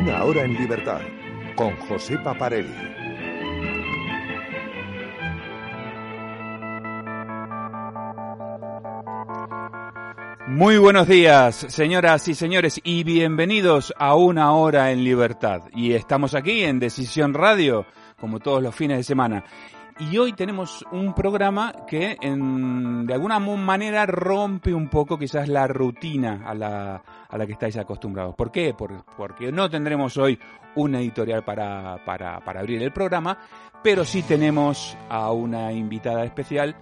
Una hora en libertad con José Paparelli. Muy buenos días, señoras y señores, y bienvenidos a Una Hora en Libertad. Y estamos aquí en Decisión Radio, como todos los fines de semana. Y hoy tenemos un programa que en, de alguna manera rompe un poco quizás la rutina a la, a la que estáis acostumbrados. ¿Por qué? porque no tendremos hoy una editorial para, para, para abrir el programa, pero sí tenemos a una invitada especial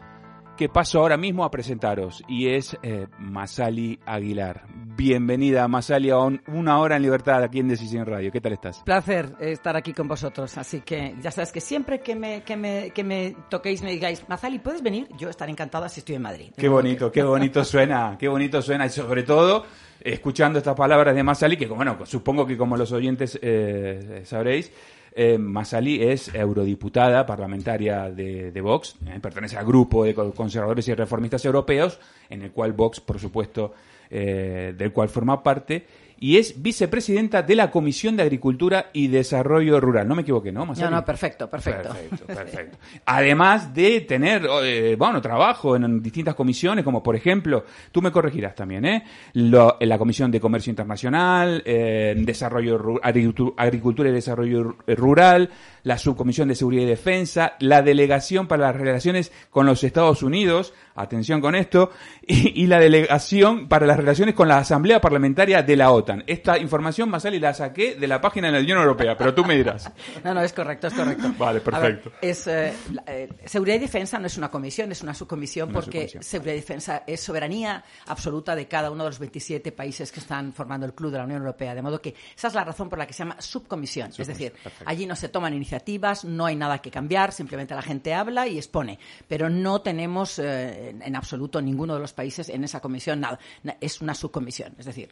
que paso ahora mismo a presentaros y es eh, Masali Aguilar. Bienvenida Masali a una hora en libertad aquí en Decisión Radio. ¿Qué tal estás? Placer estar aquí con vosotros. Así que ya sabes que siempre que me, que me, que me toquéis me digáis, Masali, ¿puedes venir? Yo estaré encantada si estoy en Madrid. Qué bonito, qué bonito suena, qué bonito suena y sobre todo escuchando estas palabras de Masali que bueno, supongo que como los oyentes eh, sabréis, eh, es eurodiputada parlamentaria de, Vox, eh, pertenece al grupo de conservadores y reformistas europeos, en el cual Vox, por supuesto, eh, del cual forma parte, y es vicepresidenta de la Comisión de Agricultura y Desarrollo Rural. No me equivoqué, ¿no? No, no, perfecto, perfecto. Perfecto, perfecto. Además de tener, eh, bueno, trabajo en distintas comisiones, como por ejemplo, tú me corregirás también, ¿eh? en la Comisión de Comercio Internacional, eh, Desarrollo Agricultura y Desarrollo Rural, la Subcomisión de Seguridad y Defensa, la Delegación para las Relaciones con los Estados Unidos, atención con esto, y, la Delegación para las Relaciones con la Asamblea Parlamentaria de la OTAN. Esta información, Masali, la saqué de la página de la Unión Europea, pero tú me dirás. No, no, es correcto, es correcto. Vale, perfecto. es, eh, eh, seguridad y Defensa no es una comisión, es una subcomisión, porque Seguridad y Defensa es soberanía absoluta de cada uno de los 27 países que están formando el Club de la Unión Europea, de modo que esa es la razón por la que se llama subcomisión. es decir, allí no se toman iniciativas no hay nada que cambiar, simplemente la gente habla y expone. Pero no tenemos eh, en absoluto ninguno de los países en esa comisión nada. Es una subcomisión, es decir.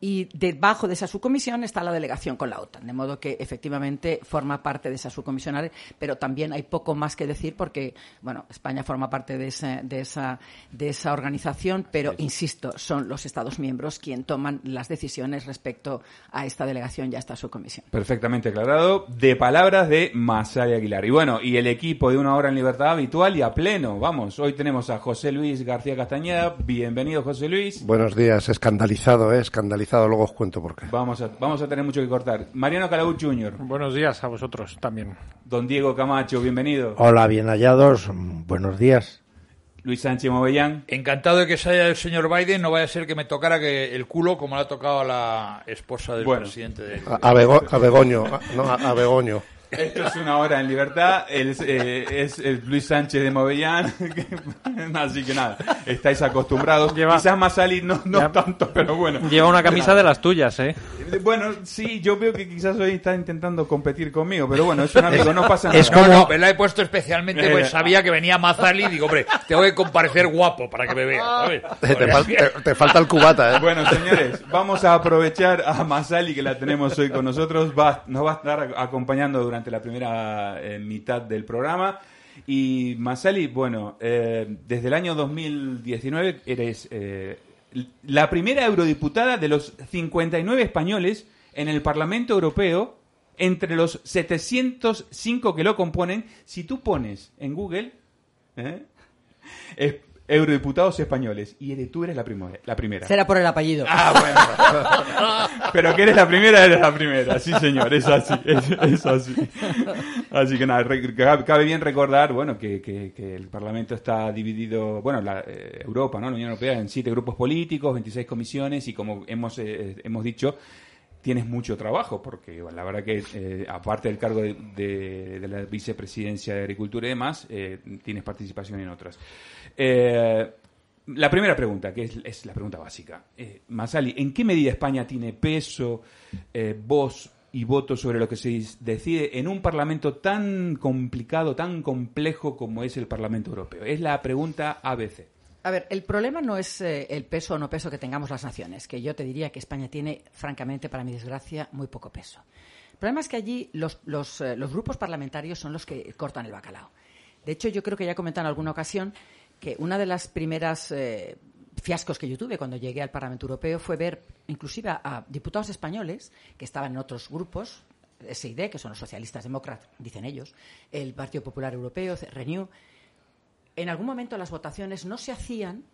y debajo de esa subcomisión está la delegación con la OTAN, de modo que efectivamente forma parte de esa subcomisión, pero también hay poco más que decir porque, bueno, España forma parte de, de, esa, de esa organización, pero insisto, son los Estados miembros quienes toman las decisiones respecto a esta delegación y a esta subcomisión. Perfectamente aclarado. De palabras de Masaya Aguilar. Y bueno, y el equipo de Una Hora en Libertad habitual y a pleno. Vamos, hoy tenemos a José Luis García Castañeda. Bienvenido, José Luis. Buenos días, escandalizado, ¿eh? Escandalizado, luego os cuento por qué. Vamos a, vamos a tener mucho que cortar. Mariano Calaú Jr. Buenos días a vosotros también. Don Diego Camacho, bienvenido. Hola, bien hallados. Buenos días. Luis Sánchez Movellán. Encantado de que sea el señor Biden. No vaya a ser que me tocara que el culo como le ha tocado a la esposa del presidente. De... A, Begoño. no, a Begoño. Esto es una hora en libertad. es eh, el Luis Sánchez de Movellán. Así que nada, estáis acostumbrados. Quizás más salir no, no tanto, pero bueno. Lleva una camisa de las tuyas, ¿eh? Bueno, sí, yo veo que quizás hoy está intentando competir conmigo, pero bueno, es un amigo, no pasa nada. Es como... No, la he puesto especialmente pues eh, sabía que venía Mazali y digo, hombre, tengo que comparecer guapo para que me vea. Te, falta el cubata, ¿eh? Bueno, señores, vamos a aprovechar a Mazali que la tenemos hoy con nosotros. Va, nos va a estar acompañando durante la primera eh, mitad del programa. Y Masali, bueno, eh, desde el año 2019 eres eh, la primera eurodiputada de los 59 españoles en el Parlamento Europeo, entre los 705 que lo componen. Si tú pones en Google eurodiputados españoles. Y tú eres la, la primera. Será por el apellido. Ah, bueno. Pero que eres la primera, eres la primera. Sí, señor, es así. Es, así. Así que nada, cabe bien recordar, bueno, que, que, el Parlamento está dividido, bueno, la, eh, Europa, ¿no? La Unión Europea en siete grupos políticos, 26 comisiones y como hemos, eh, hemos dicho, tienes mucho trabajo, porque la verdad que eh, aparte del cargo de, de, la vicepresidencia de Agricultura y demás, tienes participación en otras. Eh, la primera pregunta, que es, la pregunta básica. Eh, Masali, ¿en qué medida España tiene peso, eh, voz y voto sobre lo que se decide en un Parlamento tan complicado, tan complejo como es el Parlamento Europeo? Es la pregunta ABC. A ver, el problema no es el peso o no peso que tengamos las naciones, que yo te diría que España tiene, francamente, para mi desgracia, muy poco peso. El problema es que allí los, los grupos parlamentarios son los que cortan el bacalao. De hecho, yo creo que ya he comentado en alguna ocasión que una de las primeras eh, fiascos que yo tuve cuando llegué al Parlamento Europeo fue ver inclusive a, diputados españoles que estaban en otros grupos, SID, que son los socialistas demócratas, dicen ellos, el Partido Popular Europeo, Renew, en algún momento las votaciones no se hacían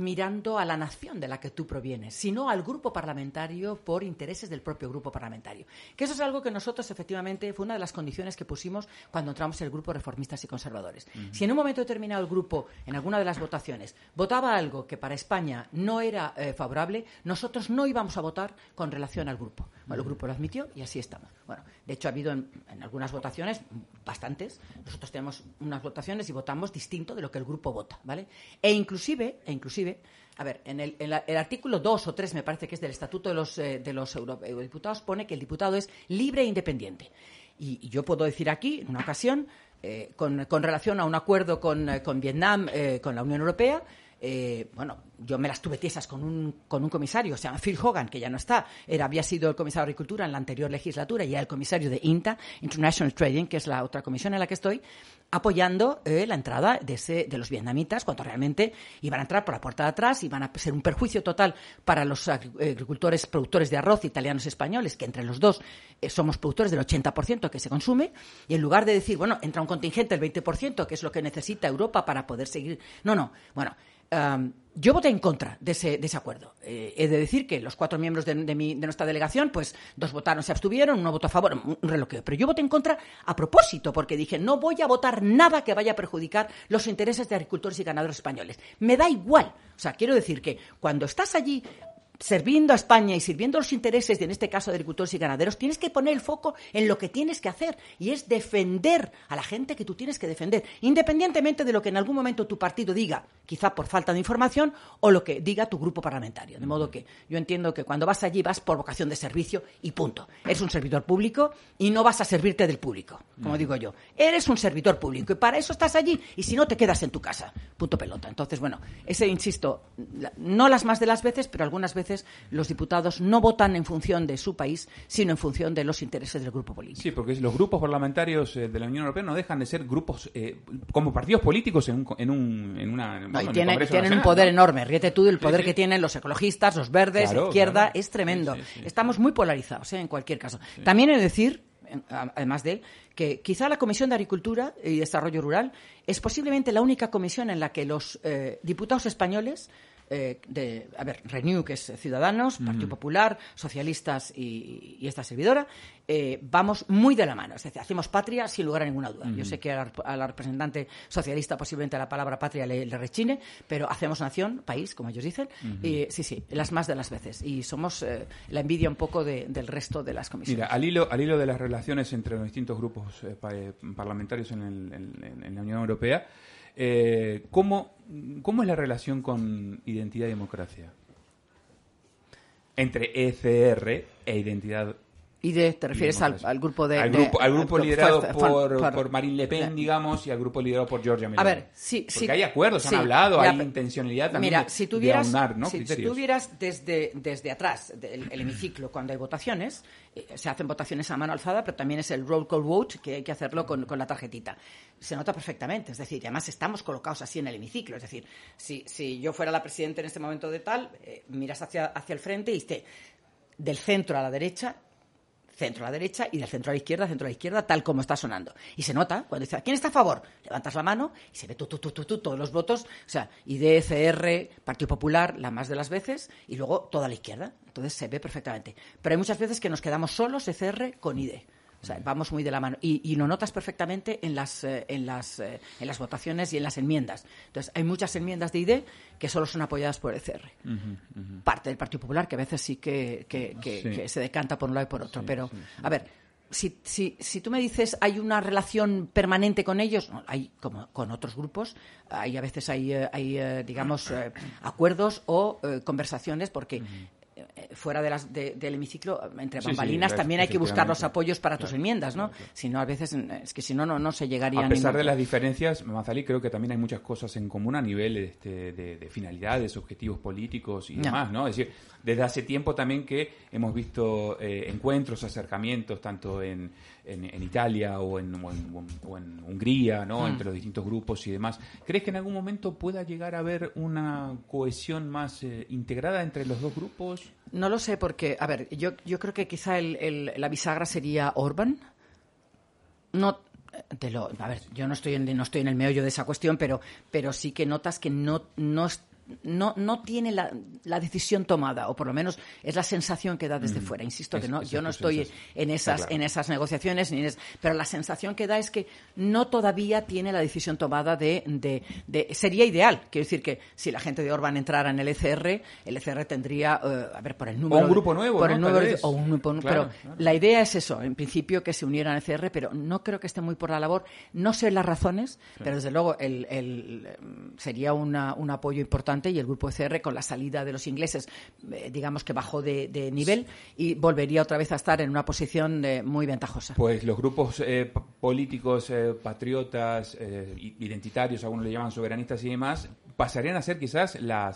mirando a la nación de la que tú provienes, sino al grupo parlamentario por intereses del propio grupo parlamentario. Que eso es algo que nosotros, efectivamente, fue una de las condiciones que pusimos cuando entramos en el grupo reformistas y conservadores. Si en un momento determinado el grupo, en alguna de las votaciones, votaba algo que para España no era eh, favorable, nosotros no íbamos a votar con relación al grupo. Bueno, el grupo lo admitió y así estamos. Bueno, de hecho ha habido en, algunas votaciones, bastantes, nosotros tenemos unas votaciones y votamos distinto de lo que el grupo vota, ¿vale? E inclusive, e inclusive a ver, en el, artículo 2 o 3, me parece que es del Estatuto de los, eh, de los Eurodiputados, pone que el diputado es libre e independiente. Y, yo puedo decir aquí, en una ocasión, eh, con, relación a un acuerdo con, eh, con Vietnam, con la Unión Europea, bueno, yo me las tuve tiesas con un, con un comisario, se llama Phil Hogan, que ya no está, era, había sido el comisario de Agricultura en la anterior legislatura y era el comisario de INTA, International Trading, que es la otra comisión en la que estoy, apoyando eh, la entrada de, ese, de los vietnamitas cuando realmente iban a entrar por la puerta de atrás, iban a ser un perjuicio total para los agricultores, productores de arroz italianos y españoles, que entre los dos eh, somos productores del 80% que se consume, y en lugar de decir, bueno, entra un contingente del 20%, que es lo que necesita Europa para poder seguir. No, no. Bueno, yo voté en contra de ese, de ese acuerdo. Eh, he de decir que los cuatro miembros de, nuestra delegación, pues dos votaron, se abstuvieron, uno votó a favor, un, reloqueo. Pero yo voté en contra a propósito, porque dije, no voy a votar nada que vaya a perjudicar los intereses de agricultores y ganaderos españoles. Me da igual. O sea, quiero decir que cuando estás allí sirviendo a España y sirviendo los intereses, de, en este caso de agricultores y ganaderos, tienes que poner el foco en lo que tienes que hacer y es defender a la gente que tú tienes que defender, independientemente de lo que en algún momento tu partido diga, quizá por falta de información, o lo que diga tu grupo parlamentario. De modo que yo entiendo que cuando vas allí vas por vocación de servicio y punto. Eres un servidor público y no vas a servirte del público, como digo yo. Eres un servidor público y para eso estás allí y si no te quedas en tu casa. Punto pelota. Entonces, bueno, ese, insisto, no las más de las veces, pero algunas veces los diputados no votan en función de su país, sino en función de los intereses del grupo político. Sí, porque los grupos parlamentarios eh, de la Unión Europea no dejan de ser grupos eh, como partidos políticos en, un, en, una. tienen, un poder enorme. Ríete tú del poder que tienen los ecologistas, los verdes, la izquierda, es tremendo. Estamos muy polarizados, eh, en cualquier caso. También he de decir además de él, que quizá la Comisión de Agricultura y Desarrollo Rural es posiblemente la única comisión en la que los diputados españoles eh, de, a ver, Renew, que es Ciudadanos, Partido Popular, Socialistas y, esta servidora, eh, vamos muy de la mano. Es decir, hacemos patria sin lugar a ninguna duda. Yo sé que a la, representante socialista posiblemente la palabra patria le, rechine, pero hacemos nación, país, como ellos dicen, y sí, sí, las más de las veces. Y somos eh, la envidia un poco del resto de las comisiones. Mira, al hilo, al hilo de las relaciones entre los distintos grupos parlamentarios en, en la Unión Europea, eh, ¿cómo, ¿Cómo es la relación con identidad y democracia? Entre ECR e identidad ¿Y de, te refieres al, grupo de... Al grupo, al grupo liderado por, por, Marine Le Pen, digamos, y al grupo liderado por Georgia Meloni. A ver, sí, Porque hay acuerdos, han hablado, hay intencionalidad también mira, si tuvieras, Si, tuvieras desde, desde atrás del el hemiciclo, cuando hay votaciones, eh, se hacen votaciones a mano alzada, pero también es el roll call vote, que hay que hacerlo con, con la tarjetita. Se nota perfectamente, es decir, y además estamos colocados así en el hemiciclo. Es decir, si, si yo fuera la presidenta en este momento de tal, eh, miras hacia, hacia el frente y dices, del centro a la derecha centro a la derecha y del centro a la izquierda, centro a la izquierda, tal como está sonando. Y se nota cuando dice, ¿quién está a favor? Levantas la mano y se ve tú, todos los votos, o sea, IDCR, Partido Popular, la más de las veces, y luego toda la izquierda. Entonces se ve perfectamente. Pero hay muchas veces que nos quedamos solos, ECR, con ID. O sea, vamos muy de la mano. Y, lo notas perfectamente en las, eh, en, las, eh, en las votaciones y en las enmiendas. Entonces, hay muchas enmiendas de ID que solo son apoyadas por el CR. Parte del Partido Popular, que a veces sí que, que, se decanta por un lado y por otro. Pero, a ver, si, si, si, tú me dices hay una relación permanente con ellos, hay como con otros grupos, hay a veces hay, eh, hay digamos, eh, acuerdos o conversaciones porque fuera de las, del hemiciclo, entre bambalinas, también hay que buscar los apoyos para tus enmiendas, ¿no? Si no, a veces, es que si no, no, no se llegaría a pesar de las diferencias, Mazalí, creo que también hay muchas cosas en común a nivel este, de, finalidades, objetivos políticos y demás, ¿no? Es decir, desde hace tiempo también que hemos visto eh, encuentros, acercamientos, tanto en, en, Italia o en, o en, Hungría, ¿no? Hmm. Entre los distintos grupos y demás. ¿Crees que en algún momento pueda llegar a haber una cohesión más eh, integrada entre los dos grupos? No lo sé porque, a ver, yo, yo creo que quizá el, la bisagra sería Orban. No, de lo, a ver, yo no estoy en, no estoy en el meollo de esa cuestión, pero, pero sí que notas que no, no, no, no tiene la, la, decisión tomada, o por lo menos es la sensación que da desde fuera. Insisto que no, yo no estoy en esas, en esas negociaciones, ni pero la sensación que da es que no todavía tiene la decisión tomada de, de, sería ideal. Quiero decir que si la gente de Orban entrara en el ECR, el ECR tendría, eh, a ver, por el número. O un grupo nuevo, por el número, o un grupo Pero la idea es eso, en principio que se unieran al ECR, pero no creo que esté muy por la labor. No sé las razones, pero desde luego el, el, sería una, un apoyo importante y el grupo ECR con la salida de los ingleses, eh, digamos que bajó de, nivel y volvería otra vez a estar en una posición eh, muy ventajosa. Pues los grupos eh, políticos patriotas, identitarios, algunos le llaman soberanistas y demás, pasarían a ser quizás la,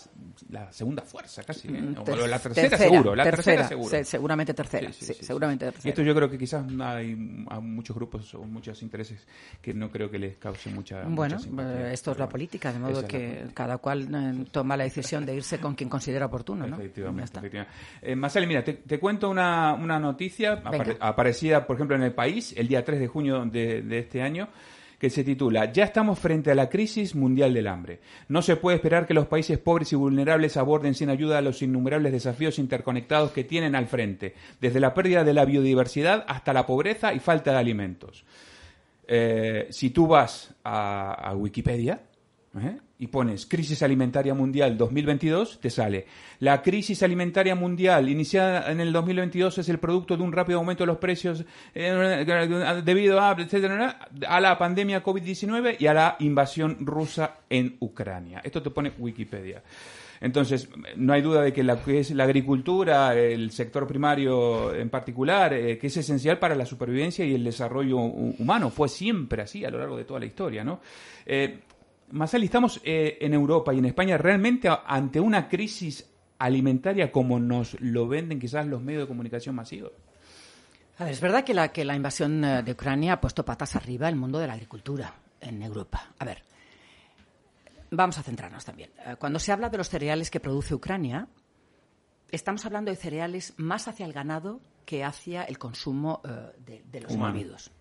la segunda fuerza casi, mm, o la tercera, seguro, la tercera, seguro. seguramente tercera, seguramente tercera. Y esto yo creo que quizás hay muchos grupos o muchos intereses que no creo que les cause mucha Bueno, esto es la política, de modo que cada cual toma la decisión de irse con quien considera oportuno, ¿no? Efectivamente. Eh, mira, te, cuento una, una noticia aparecida, por ejemplo, en El País, el día 3 de junio de, de este año, que se titula Ya estamos frente a la crisis mundial del hambre. No se puede esperar que los países pobres y vulnerables aborden sin ayuda los innumerables desafíos interconectados que tienen al frente, desde la pérdida de la biodiversidad hasta la pobreza y falta de alimentos. Eh, si tú vas a Wikipedia, ¿eh? Y pones crisis alimentaria mundial 2022, te sale. La crisis alimentaria mundial iniciada en el 2022 es el producto de un rápido aumento de los precios eh, debido a, a la pandemia COVID-19 y a la invasión rusa en Ucrania. Esto te pone Wikipedia. Entonces, no hay duda de que la, es la agricultura, el sector primario en particular, eh, que es esencial para la supervivencia y el desarrollo humano. Fue siempre así a lo largo de toda la historia, ¿no? Masali, estamos eh, en Europa y en España realmente ante una crisis alimentaria como nos lo venden quizás los medios de comunicación masivos. es verdad que la, que la invasión eh, de Ucrania ha puesto patas arriba el mundo de la agricultura en Europa. A ver, vamos a centrarnos también. Eh, cuando se habla de los cereales que produce Ucrania, estamos hablando de cereales más hacia el ganado que hacia el consumo de, los individuos.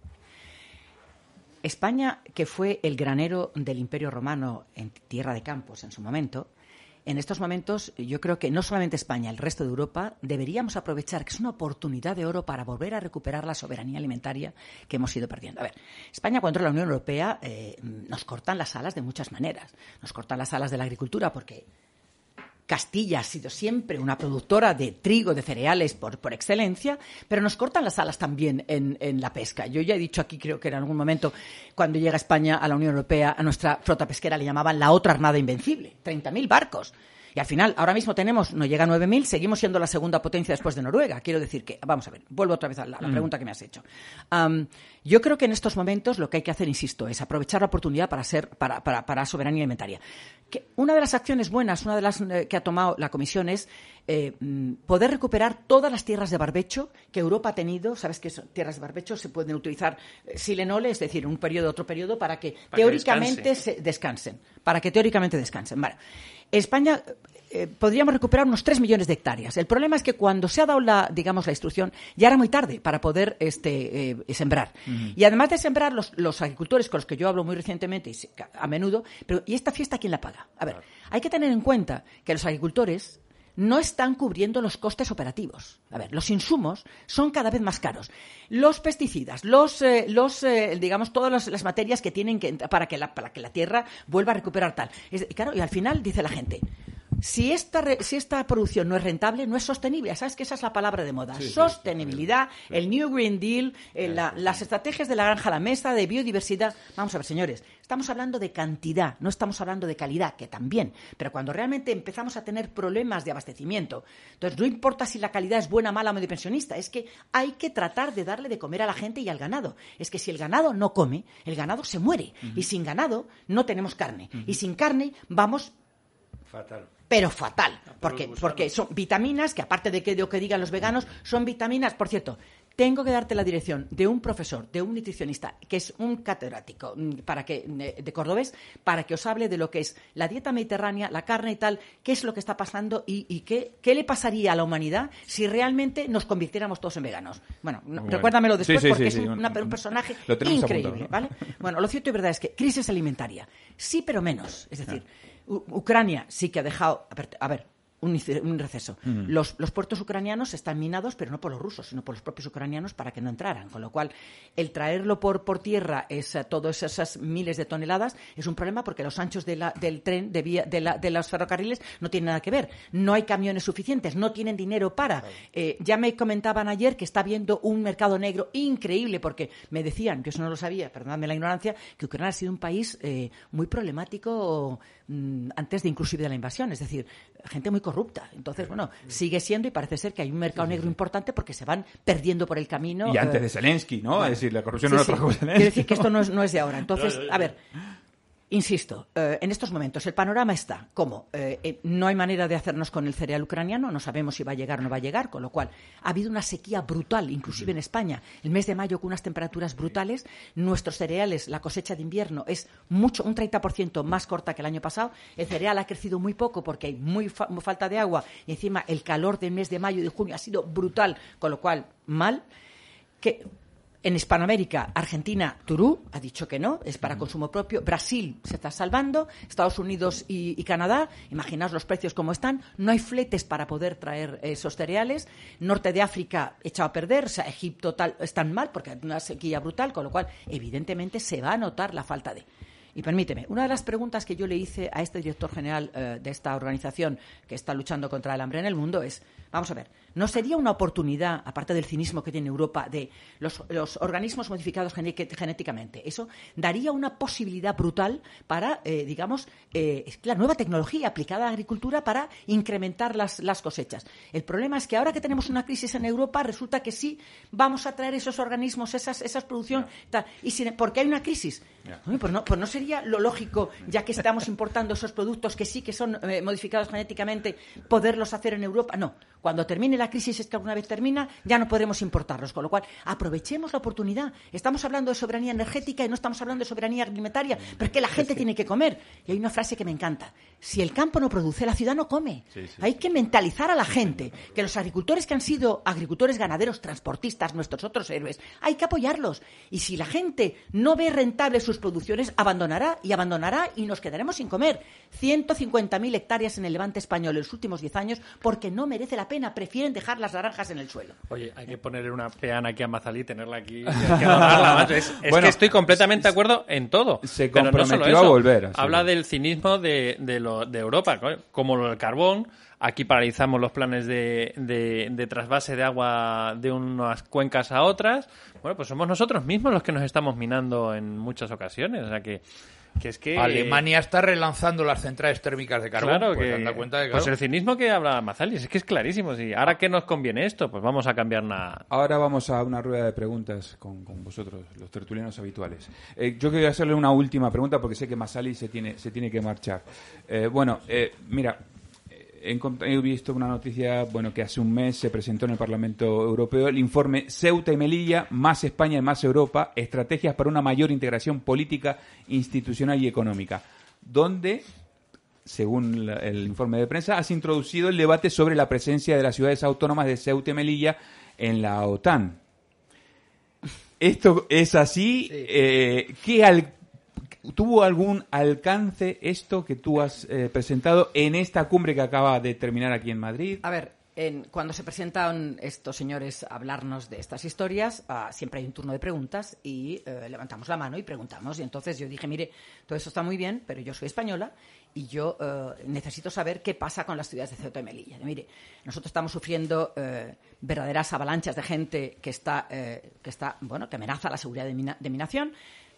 España, que fue el granero del Imperio Romano en tierra de campos en su momento, en estos momentos yo creo que no solamente España, el resto de Europa deberíamos aprovechar que es una oportunidad de oro para volver a recuperar la soberanía alimentaria que hemos ido perdiendo. A ver, España cuando entra la Unión Europea eh, nos cortan las alas de muchas maneras. Nos cortan las alas de la agricultura porque Castilla ha sido siempre una productora de trigo, de cereales por, por excelencia, pero nos cortan las alas también en, en, la pesca. Yo ya he dicho aquí, creo que en algún momento, cuando llega España a la Unión Europea, a nuestra flota pesquera le llamaban la otra armada invencible. 30.000 barcos. Y al final, ahora mismo tenemos, no llega a 9.000, seguimos siendo la segunda potencia después de Noruega. Quiero decir que, vamos a ver, vuelvo otra vez a la, mm. pregunta que me has hecho. Yo creo que en estos momentos lo que hay que hacer, insisto, es aprovechar la oportunidad para ser, para, para, para soberanía alimentaria. Que una de las acciones buenas, una de las eh, que ha tomado la Comisión es eh, mm, poder recuperar todas las tierras de barbecho que Europa ha tenido. Sabes que son tierras de barbecho se pueden utilizar eh, silenole, es decir, un periodo, otro periodo, para que teóricamente se descansen. Para que teóricamente descansen. Vale. España eh, podríamos recuperar unos 3 millones de hectáreas. El problema es que cuando se ha dado la, digamos, la instrucción, ya era muy tarde para poder este, eh, sembrar. Y además de sembrar, los, agricultores con los que yo hablo muy recientemente y a menudo, pero ¿y esta fiesta quién la paga? A ver, hay que tener en cuenta que los agricultores no están cubriendo los costes operativos. A ver, los insumos son cada vez más caros. Los pesticidas, los, eh, los eh, digamos, todas las, materias que tienen que para que la, para que la tierra vuelva a recuperar tal. y claro, y al final dice la gente, Si esta, si esta producción no es rentable, no es sostenible. ¿Sabes que esa es la palabra de moda? Sostenibilidad, el New Green Deal, eh, las estrategias de la granja a la mesa, de biodiversidad. Vamos a ver, señores, estamos hablando de cantidad, no estamos hablando de calidad, que también. Pero cuando realmente empezamos a tener problemas de abastecimiento, entonces no importa si la calidad es buena, mala o medio pensionista, es que hay que tratar de darle de comer a la gente y al ganado. Es que si el ganado no come, el ganado se muere. Y sin ganado no tenemos carne. Y sin carne vamos Fatal. Pero fatal. Porque, porque son vitaminas que, aparte de que, de lo que digan los veganos, son vitaminas. Por cierto, tengo que darte la dirección de un profesor, de un nutricionista, que es un catedrático mm, para que, de cordobés, para que os hable de lo que es la dieta mediterránea, la carne y tal, qué es lo que está pasando y, qué, qué, le pasaría a la humanidad si realmente nos convirtiéramos todos en veganos. Bueno, recuérdamelo después porque es un, personaje increíble. ¿vale? Bueno, lo cierto y verdad es que crisis alimentaria, sí, pero menos. Es decir, Ucrania sí que ha dejado. A ver, un, receso. los, puertos ucranianos están minados, pero no por los rusos, sino por los propios ucranianos para que no entraran. Con lo cual, el traerlo por, por tierra, es, eh, todas esas miles de toneladas, es un problema porque los anchos de la, del tren, de, vía, de, la, de, los ferrocarriles, no tienen nada que ver. No hay camiones suficientes, no tienen dinero para. Eh, ya me comentaban ayer que está habiendo un mercado negro increíble, porque me decían, que eso no lo sabía, perdóname la ignorancia, que Ucrania ha sido un país eh, muy problemático mm, antes de inclusive de la invasión. Es decir, gente muy corrupta. Entonces, bueno, sigue siendo y parece ser que hay un mercado negro importante porque se van perdiendo por el camino. Y antes de eh, Zelensky, ¿no? es decir, la corrupción no lo trajo Zelensky. Quiero decir que esto no es, no es de ahora. Entonces, a ver, Insisto, eh, en estos momentos el panorama está como eh, eh, no hay manera de hacernos con el cereal ucraniano, no sabemos si va a llegar o no va a llegar, con lo cual ha habido una sequía brutal, inclusive en España. El mes de mayo con unas temperaturas brutales, nuestros cereales, la cosecha de invierno es mucho, un 30% más corta que el año pasado. El cereal ha crecido muy poco porque hay muy, muy falta de agua y encima el calor del mes de mayo y de junio ha sido brutal, con lo cual mal. Que en Hispanoamérica, Argentina, Turú ha dicho que no, es para consumo propio. Brasil se está salvando, Estados Unidos y, Canadá, imaginaos los precios como están. No hay fletes para poder traer esos cereales. Norte de África echado a perder, o sea, Egipto tal, están mal porque hay una sequía brutal, con lo cual, evidentemente, se va a notar la falta de. Y permíteme, una de las preguntas que yo le hice a este director general eh, de esta organización que está luchando contra el hambre en el mundo es, vamos a ver, ¿no sería una oportunidad, aparte del cinismo que tiene Europa, de los, organismos modificados genéticamente? Eso daría una posibilidad brutal para, eh, digamos, eh, la nueva tecnología aplicada a la agricultura para incrementar las, cosechas. El problema es que ahora que tenemos una crisis en Europa, resulta que sí vamos a traer esos organismos, esas, esas producción, y porque hay una crisis. Pues, no, pues no sería lo lógico, ya que estamos importando esos productos que sí que son eh, modificados genéticamente, poderlos hacer en Europa? No. Cuando termine la crisis, es que alguna vez termina, ya no podremos importarlos. Con lo cual, aprovechemos la oportunidad. Estamos hablando de soberanía energética y no estamos hablando de soberanía alimentaria, porque la gente tiene que comer. Y hay una frase que me encanta. Si el campo no produce, la ciudad no come. Hay que mentalizar a la gente que los agricultores que han sido agricultores, ganaderos, transportistas, nuestros otros héroes, hay que apoyarlos. Y si la gente no ve rentables sus producciones, abandonará y abandonará y nos quedaremos sin comer. 150.000 hectáreas en el levante español en los últimos 10 años porque no merece la pena, prefieren dejar las naranjas en el suelo. Oye, hay que ponerle una peana aquí a Mazalí, tenerla aquí. es, que estoy completamente de acuerdo en todo. Se comprometió a volver. Habla del cinismo de, de, Europa, como el carbón. Aquí paralizamos los planes de, de, trasvase de agua de unas cuencas a otras. Bueno, pues somos nosotros mismos los que nos estamos minando en muchas ocasiones. O sea que que es que Alemania está relanzando las centrales térmicas de carbón. Claro, pues, que, cuenta de, pues el cinismo que habla Mazalis, es que es clarísimo. Si ahora qué nos conviene esto, pues vamos a cambiar nada. Ahora vamos a una rueda de preguntas con, vosotros, los tertulianos habituales. Eh, yo quería hacerle una última pregunta porque sé que Mazalis se tiene, se tiene que marchar. Eh, bueno, eh, mira, he visto una noticia, bueno, que hace un mes se presentó en el Parlamento Europeo el informe Ceuta y Melilla, más España y más Europa, estrategias para una mayor integración política, institucional y económica, donde, según el informe de prensa, has introducido el debate sobre la presencia de las ciudades autónomas de Ceuta y Melilla en la OTAN. Esto es así. Eh, ¿Qué al ¿Tuvo algún alcance esto que tú has eh, presentado en esta cumbre que acaba de terminar aquí en Madrid? A ver, cuando se presentan estos señores a hablarnos de estas historias, ah, siempre hay un turno de preguntas y eh, levantamos la mano y preguntamos. Y entonces yo dije, mire, todo eso está muy bien, pero yo soy española y yo eh, necesito saber qué pasa con las ciudades de Ceuta y Melilla. Mire, nosotros estamos sufriendo verdaderas avalanchas de gente que está, que está, bueno, que amenaza la seguridad de mi, nación.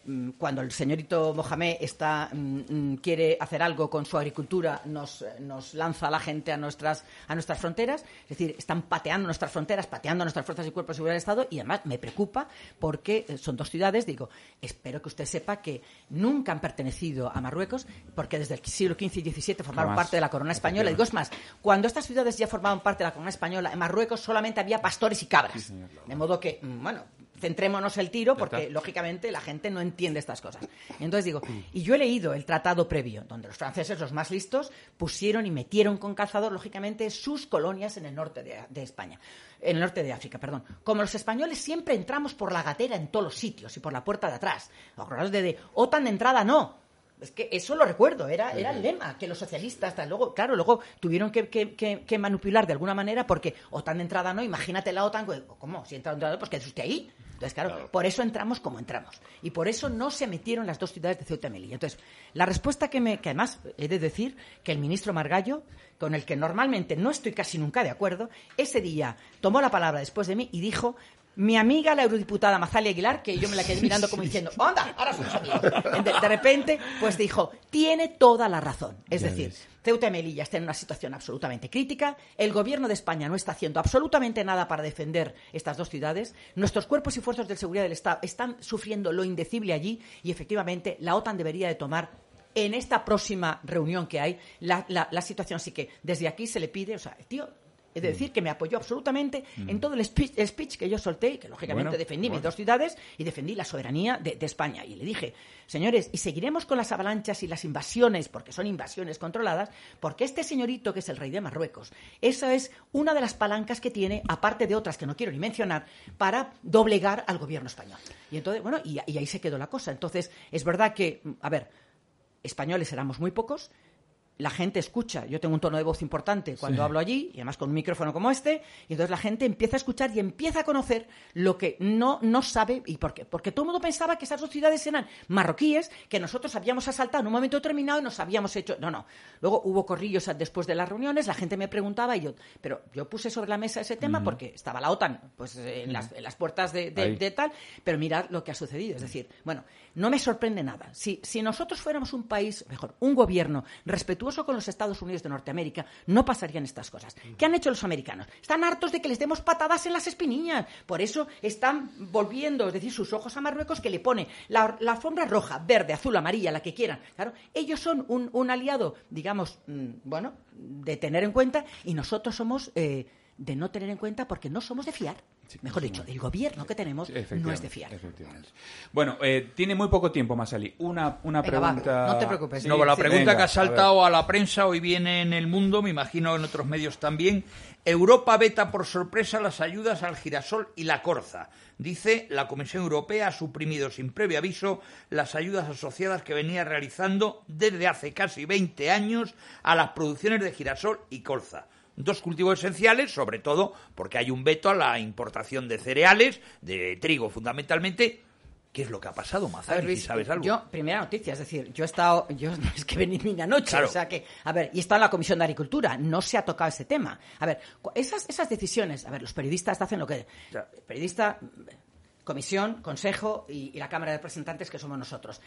Mm, cuando el señorito Mohamed está, mm, mm, quiere hacer algo con su agricultura, nos, nos, lanza a la gente a nuestras, a nuestras fronteras. Es decir, están pateando nuestras fronteras, pateando nuestras fuerzas y cuerpos de seguridad del Estado. Y además me preocupa porque eh, son dos ciudades. Digo, espero que usted sepa que nunca han pertenecido a Marruecos, porque desde el siglo XV y XVII formaron parte de la corona española. Digo, es más, cuando estas ciudades ya formaban parte de la corona española, en Marruecos solamente había pastores y cabras. De modo que, bueno, centrémonos el tiro porque lógicamente la gente no entiende estas cosas. Entonces digo, y yo he leído el tratado previo, donde los franceses, los más listos, pusieron y metieron con calzador, lógicamente, sus colonias en el norte de, España, en el norte de África, perdón. Como los españoles siempre entramos por la gatera en todos los sitios y por la puerta de atrás. Acordaos de, de OTAN de entrada no, es que eso lo recuerdo, era, era el lema, que los socialistas, luego, claro, luego tuvieron que, que, manipular de alguna manera porque OTAN de entrada no, imagínate la OTAN, pues, ¿cómo? Si entra de entrada, pues que usted ahí. Entonces, claro, por eso entramos como entramos. Y por eso no se metieron las dos ciudades de Ceuta y Melilla. Entonces, la respuesta que me, que además he de decir que el ministro Margallo, con el que normalmente no estoy casi nunca de acuerdo, ese día tomó la palabra después de mí y dijo mi amiga, la eurodiputada Mazalia Aguilar, que yo me la quedé mirando como diciendo, anda, ahora somos amigos. De, repente, pues dijo, tiene toda la razón. Es decir, Ceuta y Melilla está en una situación absolutamente crítica. El gobierno de España no está haciendo absolutamente nada para defender estas dos ciudades. Nuestros cuerpos y fuerzas de seguridad del Estado están sufriendo lo indecible allí y efectivamente la OTAN debería de tomar en esta próxima reunión que hay la, la situación. Así que desde aquí se le pide, o sea, tío, es decir, que me apoyó absolutamente en todo el speech, que yo solté y que lógicamente defendí mis dos ciudades y defendí la soberanía de, España. Y le dije, señores, y seguiremos con las avalanchas y las invasiones, porque son invasiones controladas, porque este señorito que es el rey de Marruecos, esa es una de las palancas que tiene, aparte de otras que no quiero ni mencionar, para doblegar al gobierno español. Y entonces, bueno, y, y ahí se quedó la cosa. Entonces, es verdad que, a ver, españoles éramos muy pocos, la gente escucha, yo tengo un tono de voz importante cuando hablo allí, y además con un micrófono como este, y entonces la gente empieza a escuchar y empieza a conocer lo que no, no sabe, y por qué. Porque todo el mundo pensaba que esas dos ciudades eran marroquíes, que nosotros habíamos asaltado en un momento determinado y nos habíamos hecho. No, no. Luego hubo corrillos después de las reuniones, la gente me preguntaba, y yo, pero yo puse sobre la mesa ese tema porque estaba la OTAN pues, en, las, en las puertas de, de, tal, pero mirad lo que ha sucedido. Es decir, bueno, no me sorprende nada. Si, si nosotros fuéramos un país, mejor, un gobierno respetuoso, con los Estados Unidos de Norteamérica, no pasarían estas cosas. ¿Qué han hecho los americanos? Están hartos de que les demos patadas en las espinillas. Por eso están volviendo, es decir, sus ojos a Marruecos que le pone la, alfombra roja, verde, azul, amarilla, la que quieran. Claro, ellos son un, aliado, digamos, mm, bueno, de tener en cuenta y nosotros somos eh, de no tener en cuenta porque no somos de fiar. Mejor dicho, el gobierno que tenemos no es de fiar. Bueno, eh, tiene muy poco tiempo, Masali. Una, una pregunta. no te preocupes. no, la pregunta que ha saltado a, la prensa hoy viene en el mundo, me imagino en otros medios también. Europa veta por sorpresa las ayudas al girasol y la corza. Dice, la Comisión Europea ha suprimido sin previo aviso las ayudas asociadas que venía realizando desde hace casi 20 años a las producciones de girasol y colza dos cultivos esenciales, sobre todo porque hay un veto a la importación de cereales, de trigo fundamentalmente. ¿Qué es lo que ha pasado, Mazar? sabes algo. Yo, primera noticia, es decir, yo he estado, yo es que vení mi anoche, o sea que, a ver, y he estado en la Comisión de Agricultura, no se ha tocado ese tema. A ver, esas, esas decisiones, a ver, los periodistas hacen lo que... El periodista Comisión, Consejo y, la Cámara de Representantes, que somos nosotros.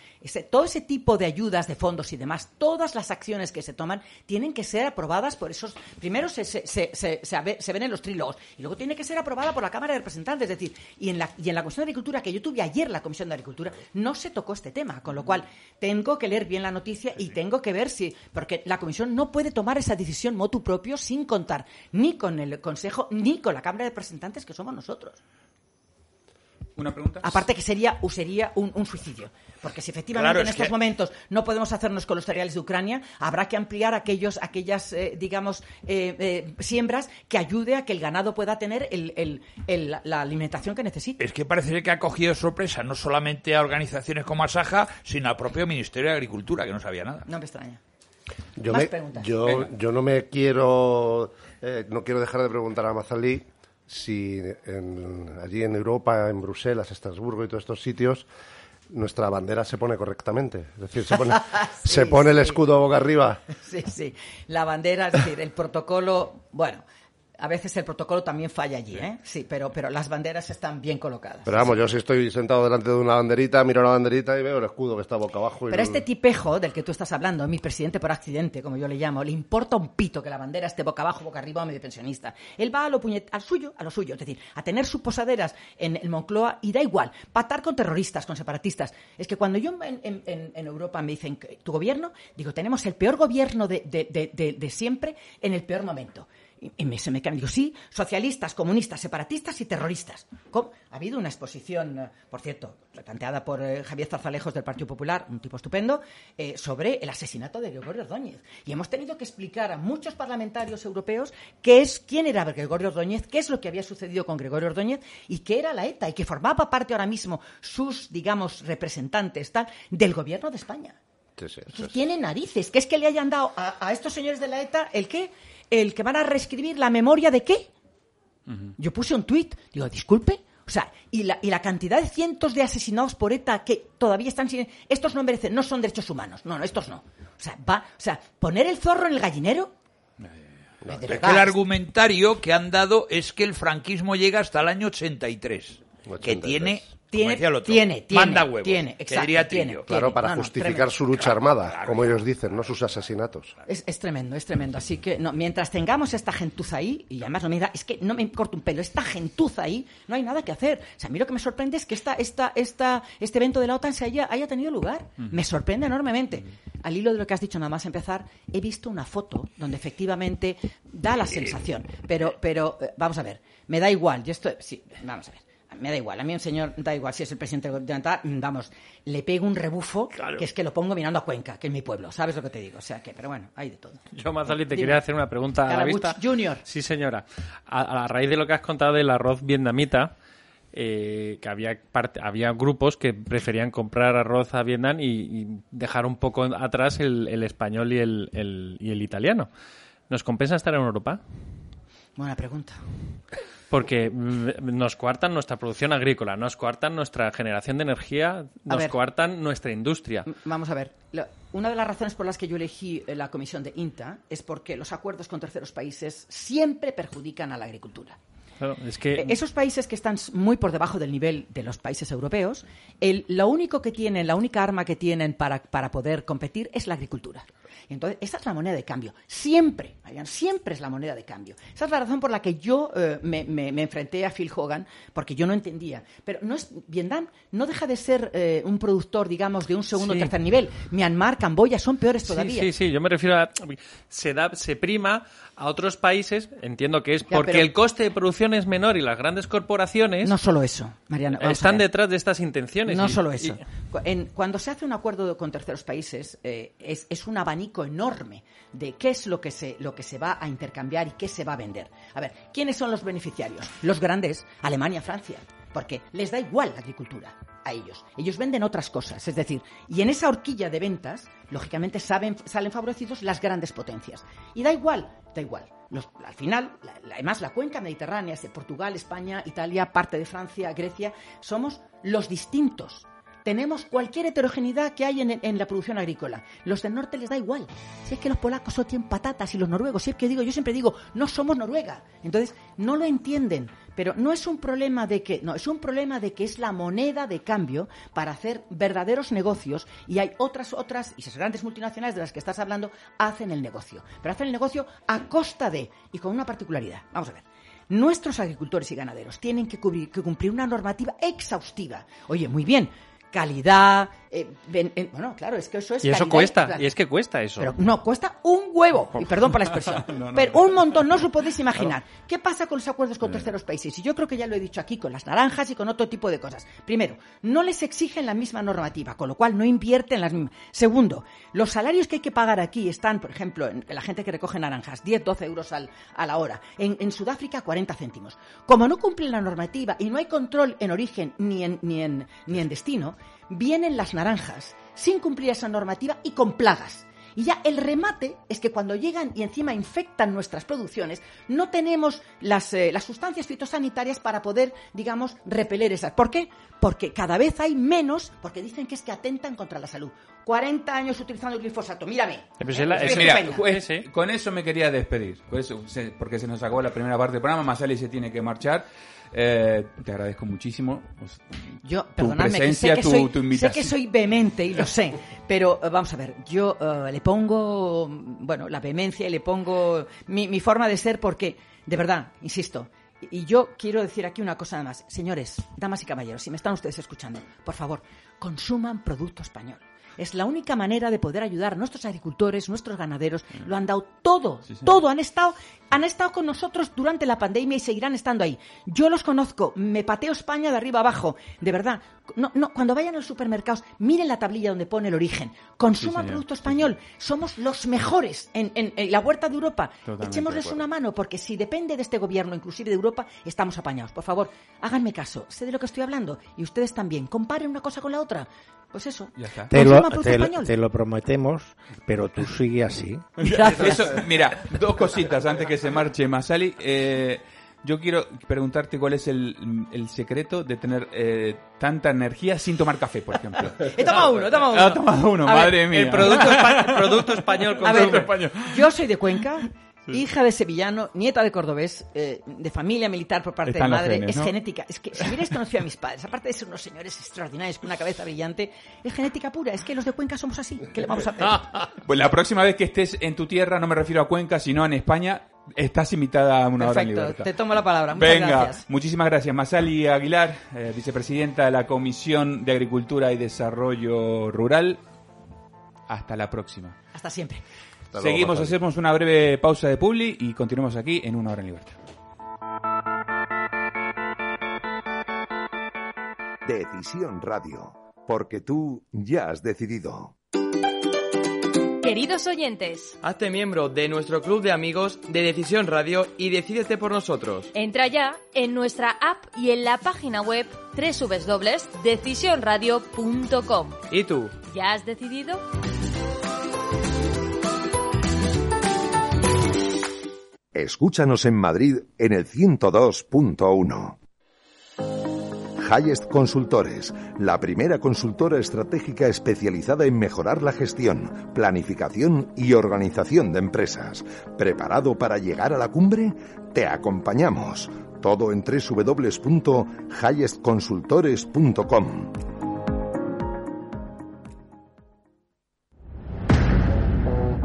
todo ese tipo de ayudas, de fondos y demás, todas las acciones que se toman tienen que ser aprobadas por esos. Primero se, ven en los trílogos y luego tiene que ser aprobada por la Cámara de Representantes. Es decir, y en, la, y en la Comisión de Agricultura, que yo tuve ayer la Comisión de Agricultura, no se tocó este tema. Con lo cual, tengo que leer bien la noticia y tengo que ver si. Porque la Comisión no puede tomar esa decisión motu propio sin contar ni con el Consejo ni con la Cámara de Representantes, que somos nosotros. ¿Una pregunta? Aparte que sería, sería un, suicidio. Porque si efectivamente en estos momentos no podemos hacernos con los cereales de Ucrania, habrá que ampliar aquellos, aquellas, eh, digamos, eh, eh, siembras que ayude a que el ganado pueda tener la alimentación que necesita. Es que parece que ha cogido sorpresa no solamente a organizaciones como Asaja, sino al propio Ministerio de Agricultura, que no sabía nada. No me extraña. Yo, yo, yo, no me quiero, no quiero dejar de preguntar a Mazalí si allí en Europa, en Bruselas, Estrasburgo y todos estos sitios, nuestra bandera se pone correctamente. Es decir, se pone, se pone el escudo boca arriba. Sí, sí. La bandera, es decir, el protocolo, bueno, a veces el protocolo también falla allí, ¿eh? Sí, pero, pero las banderas están bien colocadas. Pero vamos, yo si estoy sentado delante de una banderita, miro la banderita y veo el escudo que está boca abajo. pero este tipejo del que tú estás hablando, mi presidente por accidente, como yo le llamo, le importa un pito que la bandera esté boca abajo, boca arriba o medio pensionista. Él va a lo puñet al suyo, a lo suyo, es decir, a tener sus posaderas en el Moncloa y da igual, patar con terroristas, con separatistas. Es que cuando yo en, Europa me dicen, ¿tu gobierno? Digo, tenemos el peor gobierno de, de siempre en el peor momento. Y me, se me Digo, sí, socialistas, comunistas, separatistas y terroristas. Ha habido una exposición, eh, por cierto, planteada por eh, Javier Zarzalejos del Partido Popular, un tipo estupendo, eh, sobre el asesinato de Gregorio Ordóñez. Y hemos tenido que explicar a muchos parlamentarios europeos qué es, quién era Gregorio Ordóñez, qué es lo que había sucedido con Gregorio Ordóñez y qué era la ETA y que formaba parte ahora mismo sus, digamos, representantes tal, del gobierno de España. tiene narices, que es que le hayan dado a, a estos señores de la ETA el qué el que van a reescribir la memoria de qué. Yo puse un tuit, digo, disculpe, o sea, y la, y la cantidad de cientos de asesinados por ETA que todavía están sin... Estos no merecen, no son derechos humanos, no, no, estos no. O sea, va, o sea, poner el zorro en el gallinero... el argumentario que han dado es que el franquismo llega hasta el año 83, 83. que tiene tiene, tiene, tiene, manda huevos. Tiene, tiene, Claro, para justificar su lucha armada, como ellos dicen, no sus asesinatos. Es, es, tremendo, es tremendo. Así que no, mientras tengamos esta gentuza ahí, y además no me da, es que no me corto un pelo, esta gentuza ahí, no hay nada que hacer. O sea, a mí lo que me sorprende es que esta, esta, esta, este evento de la OTAN se haya, haya tenido lugar. Me sorprende enormemente. Al hilo de lo que has dicho, nada más empezar, he visto una foto donde efectivamente da la sensación. Pero, pero, eh, vamos a ver, me da igual. Yo estoy, sí, vamos a ver me da igual, a mí un señor da igual si es el presidente de la vamos, le pego un rebufo que es que lo pongo mirando a Cuenca, que es mi pueblo, ¿sabes lo que te digo? O sea que, pero bueno, hay de todo. Yo, Mazali, te quería hacer una pregunta a la vista. Junior. Sí, señora. A, raíz de lo que has contado del arroz vietnamita, eh, que había, había grupos que preferían comprar arroz a Vietnam y, dejar un poco atrás el, español y el, y el italiano. ¿Nos compensa estar en Europa? Buena pregunta porque nos coartan nuestra producción agrícola, nos coartan nuestra generación de energía, nos coartan nuestra industria. Vamos a ver, una de las razones por las que yo elegí eh, la comisión de INTA es porque los acuerdos con terceros países siempre perjudican a la agricultura. es que... Eh, esos países que están muy por debajo del nivel de los países europeos, el, lo único que tienen, la única arma que tienen para, para poder competir es la agricultura. Entonces, esa es la moneda de cambio. Siempre, siempre es la moneda de cambio. Esa es la razón por la que yo eh, me, enfrenté a Phil Hogan, porque yo no entendía. Pero no es, Vietnam no deja de ser eh, un productor, digamos, de un segundo o tercer nivel. Myanmar, Camboya son peores todavía. Sí, sí, yo me refiero a. Se, da, se prima a otros países, entiendo que es porque el coste de producción es menor y las grandes corporaciones. No solo eso, Mariano. Están detrás de estas intenciones. No solo eso. cuando se hace un acuerdo con terceros países, eh, es, es un abanico enorme de qué es lo que, se, lo que se va a intercambiar y qué se va a vender. A ver, ¿quiénes son los beneficiarios? Los grandes, Alemania, Francia, porque les da igual la agricultura a ellos. Ellos venden otras cosas, es decir, y en esa horquilla de ventas, lógicamente saben, salen favorecidos las grandes potencias. Y da igual, da igual. al final, además la cuenca mediterránea, Portugal, España, Italia, parte de Francia, Grecia, somos los distintos tenemos cualquier heterogeneidad que hay en, la producción agrícola. Los del norte les da igual. Si es que los polacos solo tienen patatas y los noruegos, si es que digo, yo siempre digo, no somos Noruega. Entonces, no lo entienden. Pero no es un problema de que, no, es un problema de que es la moneda de cambio para hacer verdaderos negocios y hay otras, otras, y esas grandes multinacionales de las que estás hablando, hacen el negocio. Pero hacen el negocio a costa de, y con una particularidad. Vamos a ver. Nuestros agricultores y ganaderos tienen que, que, cumplir una normativa exhaustiva. Oye, muy bien, calidad. Eh, eh, bueno, claro, es que eso es. Y eso cuesta, y, es que cuesta eso. Pero no, cuesta un huevo, y perdón por la expresión, pero un montón, no os lo podéis imaginar. ¿Qué pasa con los acuerdos con terceros países? Y yo creo que ya lo he dicho aquí con las naranjas y con otro tipo de cosas. Primero, no les exigen la misma normativa, con lo cual no invierten las mismas. Segundo, los salarios que hay que pagar aquí están, por ejemplo, en la gente que recoge naranjas, 10, 12 euros al, a la hora. En, en, Sudáfrica, 40 céntimos. Como no cumplen la normativa y no hay control en origen ni en, ni en, ni en destino, vienen las naranjas sin cumplir esa normativa y con plagas. Y ya el remate es que cuando llegan y encima infectan nuestras producciones, no tenemos las, eh, las sustancias fitosanitarias para poder, digamos, repeler esas. ¿Por qué? Porque cada vez hay menos, porque dicen que es que atentan contra la salud. 40 años utilizando el glifosato, mírame. con eso me quería despedir, porque se nos acabó la primera parte del programa, Masali se tiene que marchar. Eh, te agradezco muchísimo. Yo, perdonadme, que sé, que soy, sé que soy vehemente y lo sé, pero eh, vamos a ver, yo eh, le pongo, bueno, la vehemencia y le pongo mi, mi forma de ser porque, de verdad, insisto, y yo quiero decir aquí una cosa más. Señores, damas y caballeros, si me están ustedes escuchando, por favor, consuman producto español. Es la única manera de poder ayudar a nuestros agricultores, nuestros ganaderos. Lo han dado todo, todo. Han estado, han estado con nosotros durante la pandemia y seguirán estando ahí. Yo los conozco, me pateo España de arriba abajo. De verdad, no, no, cuando vayan a los supermercados, miren la tablilla donde pone el origen. Consuman producto español. Somos los mejores en, la huerta de Europa. Echémosles una mano, porque si depende de este gobierno, inclusive de Europa, estamos apañados. Por favor, háganme caso. Sé de lo que estoy hablando. Y ustedes también. Comparen una cosa con la otra. Pues eso. Te, lo, prometemos, pero tú sigue así. mira, dos cositas antes que se marche Masali. Eh, yo quiero preguntarte cuál es el, secreto de tener eh, tanta energía sin tomar café, por ejemplo. he tomado uno, he tomado uno. Ha tomado uno, madre mía. El producto, producto español. Con español. Yo soy de Cuenca hija de sevillano, nieta de cordobés, eh, de familia militar por parte de madre, es genética. Es que si hubierais conocido a mis padres, aparte de ser unos señores extraordinarios con una cabeza brillante, es genética pura. Es que los de Cuenca somos así. ¿Qué le vamos a hacer? pues la próxima vez que estés en tu tierra, no me refiero a Cuenca, sino en España, estás invitada a una hora en libertad. te tomo la palabra. Muchas Venga, gracias. muchísimas gracias. Masali Aguilar, eh, vicepresidenta de la Comisión de Agricultura y Desarrollo Rural. Hasta la próxima. Hasta siempre. Seguimos, hacemos una breve pausa de Publi y continuamos aquí en Una Hora en Libertad. Decisión Radio, porque tú ya has decidido. Queridos oyentes, hazte miembro de nuestro club de amigos de Decisión Radio y decídete por nosotros. Entra ya en nuestra app y en la página web www.decisionradio.com. ¿Y tú? ¿Ya has decidido? Escúchanos en Madrid en el 102.1. Highest Consultores, la primera consultora estratégica especializada en mejorar la gestión, planificación y organización de empresas. ¿Preparado para llegar a la cumbre? Te acompañamos. Todo en www.highestconsultores.com.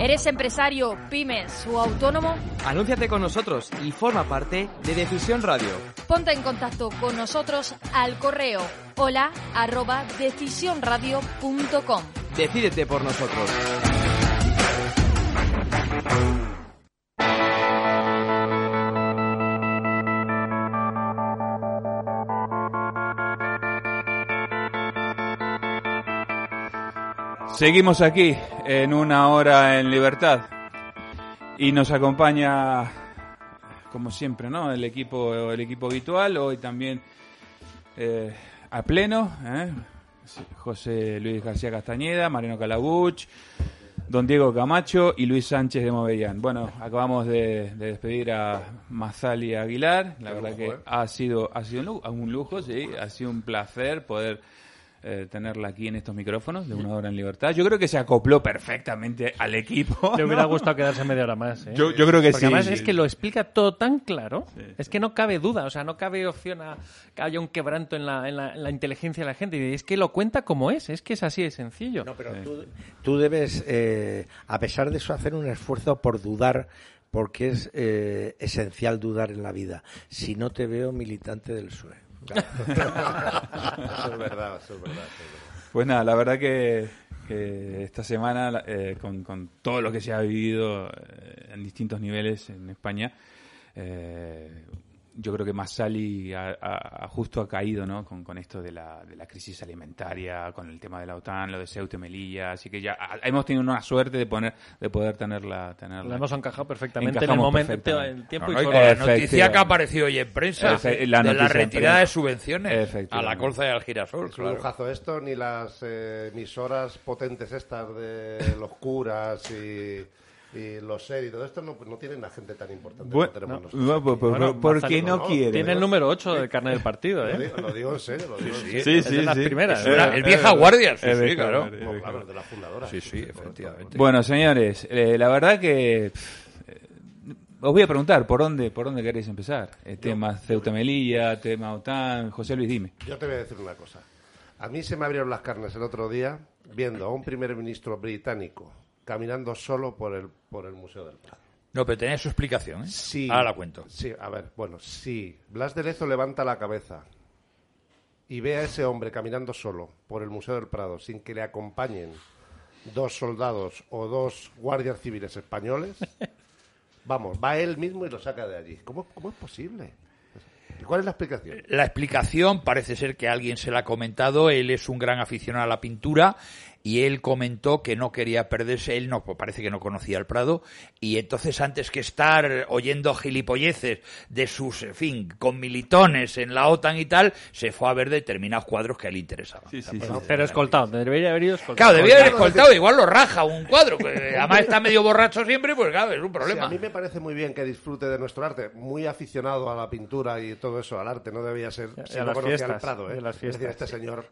¿Eres empresario, pymes o autónomo? Anúnciate con nosotros y forma parte de Decisión Radio. Ponte en contacto con nosotros al correo hola arroba decisionradio.com. Decídete por nosotros. Seguimos aquí en una hora en libertad y nos acompaña, como siempre, ¿no? El equipo, el equipo habitual. Hoy también eh, a pleno, ¿eh? José Luis García Castañeda, Mariano Calabuch, Don Diego Camacho y Luis Sánchez de Movellán. Bueno, acabamos de, despedir a Mazali Aguilar. La verdad que ha sido, ha sido un lujo, sí, ha sido un placer poder eh, tenerla aquí en estos micrófonos de una hora en libertad. Yo creo que se acopló perfectamente al equipo. Le hubiera gustado quedarse media hora más. ¿eh? Yo, creo que Porque sí. Además es que lo explica todo tan claro. es que no cabe duda, o sea, no cabe opción a que haya un quebranto en la, en la, inteligencia de la gente. Y es que lo cuenta como es, es que es así de sencillo. No, pero tú, debes, eh, a pesar de eso, hacer un esfuerzo por dudar porque es esencial dudar en la vida. Si no te veo militante del Eso es verdad, eso es verdad. Pues nada, la verdad que, esta semana, eh, con, todo lo que se ha vivido eh, en distintos niveles en España, eh, yo creo que Massali ha, justo ha caído ¿no? con, con esto de la, de la, crisis alimentaria, con el tema de la OTAN, lo de Ceuta y Melilla, así que ya hemos tenido una suerte de poner de poder tenerla. tenerla. La hemos encajado perfectamente en el momento, el tiempo y con la noticia que ha aparecido hoy en prensa la de la retirada de subvenciones a la colza y al girasol. Es un lujazo esto, ni las eh, emisoras potentes estas de los curas y y los ser y todo esto no, no tienen a gente tan importante bueno, como tenemos no, ¿Por qué no, quiere? Tiene el número 8 del carnet del partido, ¿eh? Lo digo, en serio, lo digo sí, Sí, sí, las primeras. el vieja guardia, sí, sí, claro. claro, de la fundadora. Sí, sí, efectivamente. Bueno, señores, eh, la verdad que... os voy a preguntar, ¿por dónde, por dónde queréis empezar? El tema Ceuta Melilla, tema OTAN, José Luis, dime. Yo te voy a decir una cosa. A mí se me abrieron las carnes el otro día viendo a un primer ministro británico caminando solo por el, por el Museo del Prado. No, pero tenía su explicación, ¿eh? Sí. Ahora la cuento. Sí, a ver, bueno, sí. Blas de Lezo levanta la cabeza y ve a ese hombre caminando solo por el Museo del Prado sin que le acompañen dos soldados o dos guardias civiles españoles, vamos, va él mismo y lo saca de allí. ¿Cómo, cómo es posible? ¿Cuál es la explicación? La explicación parece ser que alguien se la ha comentado. Él es un gran aficionado a la pintura y él comentó que no quería perderse, él no, pues parece que no conocía el Prado, y entonces antes que estar oyendo gilipolleces de sus, en fin, con militones en la OTAN y tal, se fue a ver determinados cuadros que a él interesaban. Sí, sí, pero escoltado, debería haber ido escoltado. Claro, debía haber escoltado, igual lo raja un cuadro, que además está medio borracho siempre, pues claro, es un problema. a mí me parece muy bien que disfrute de nuestro arte, muy aficionado a la pintura y todo eso, al arte, no debía ser, si no conocía el Prado, ¿eh? Es decir, este señor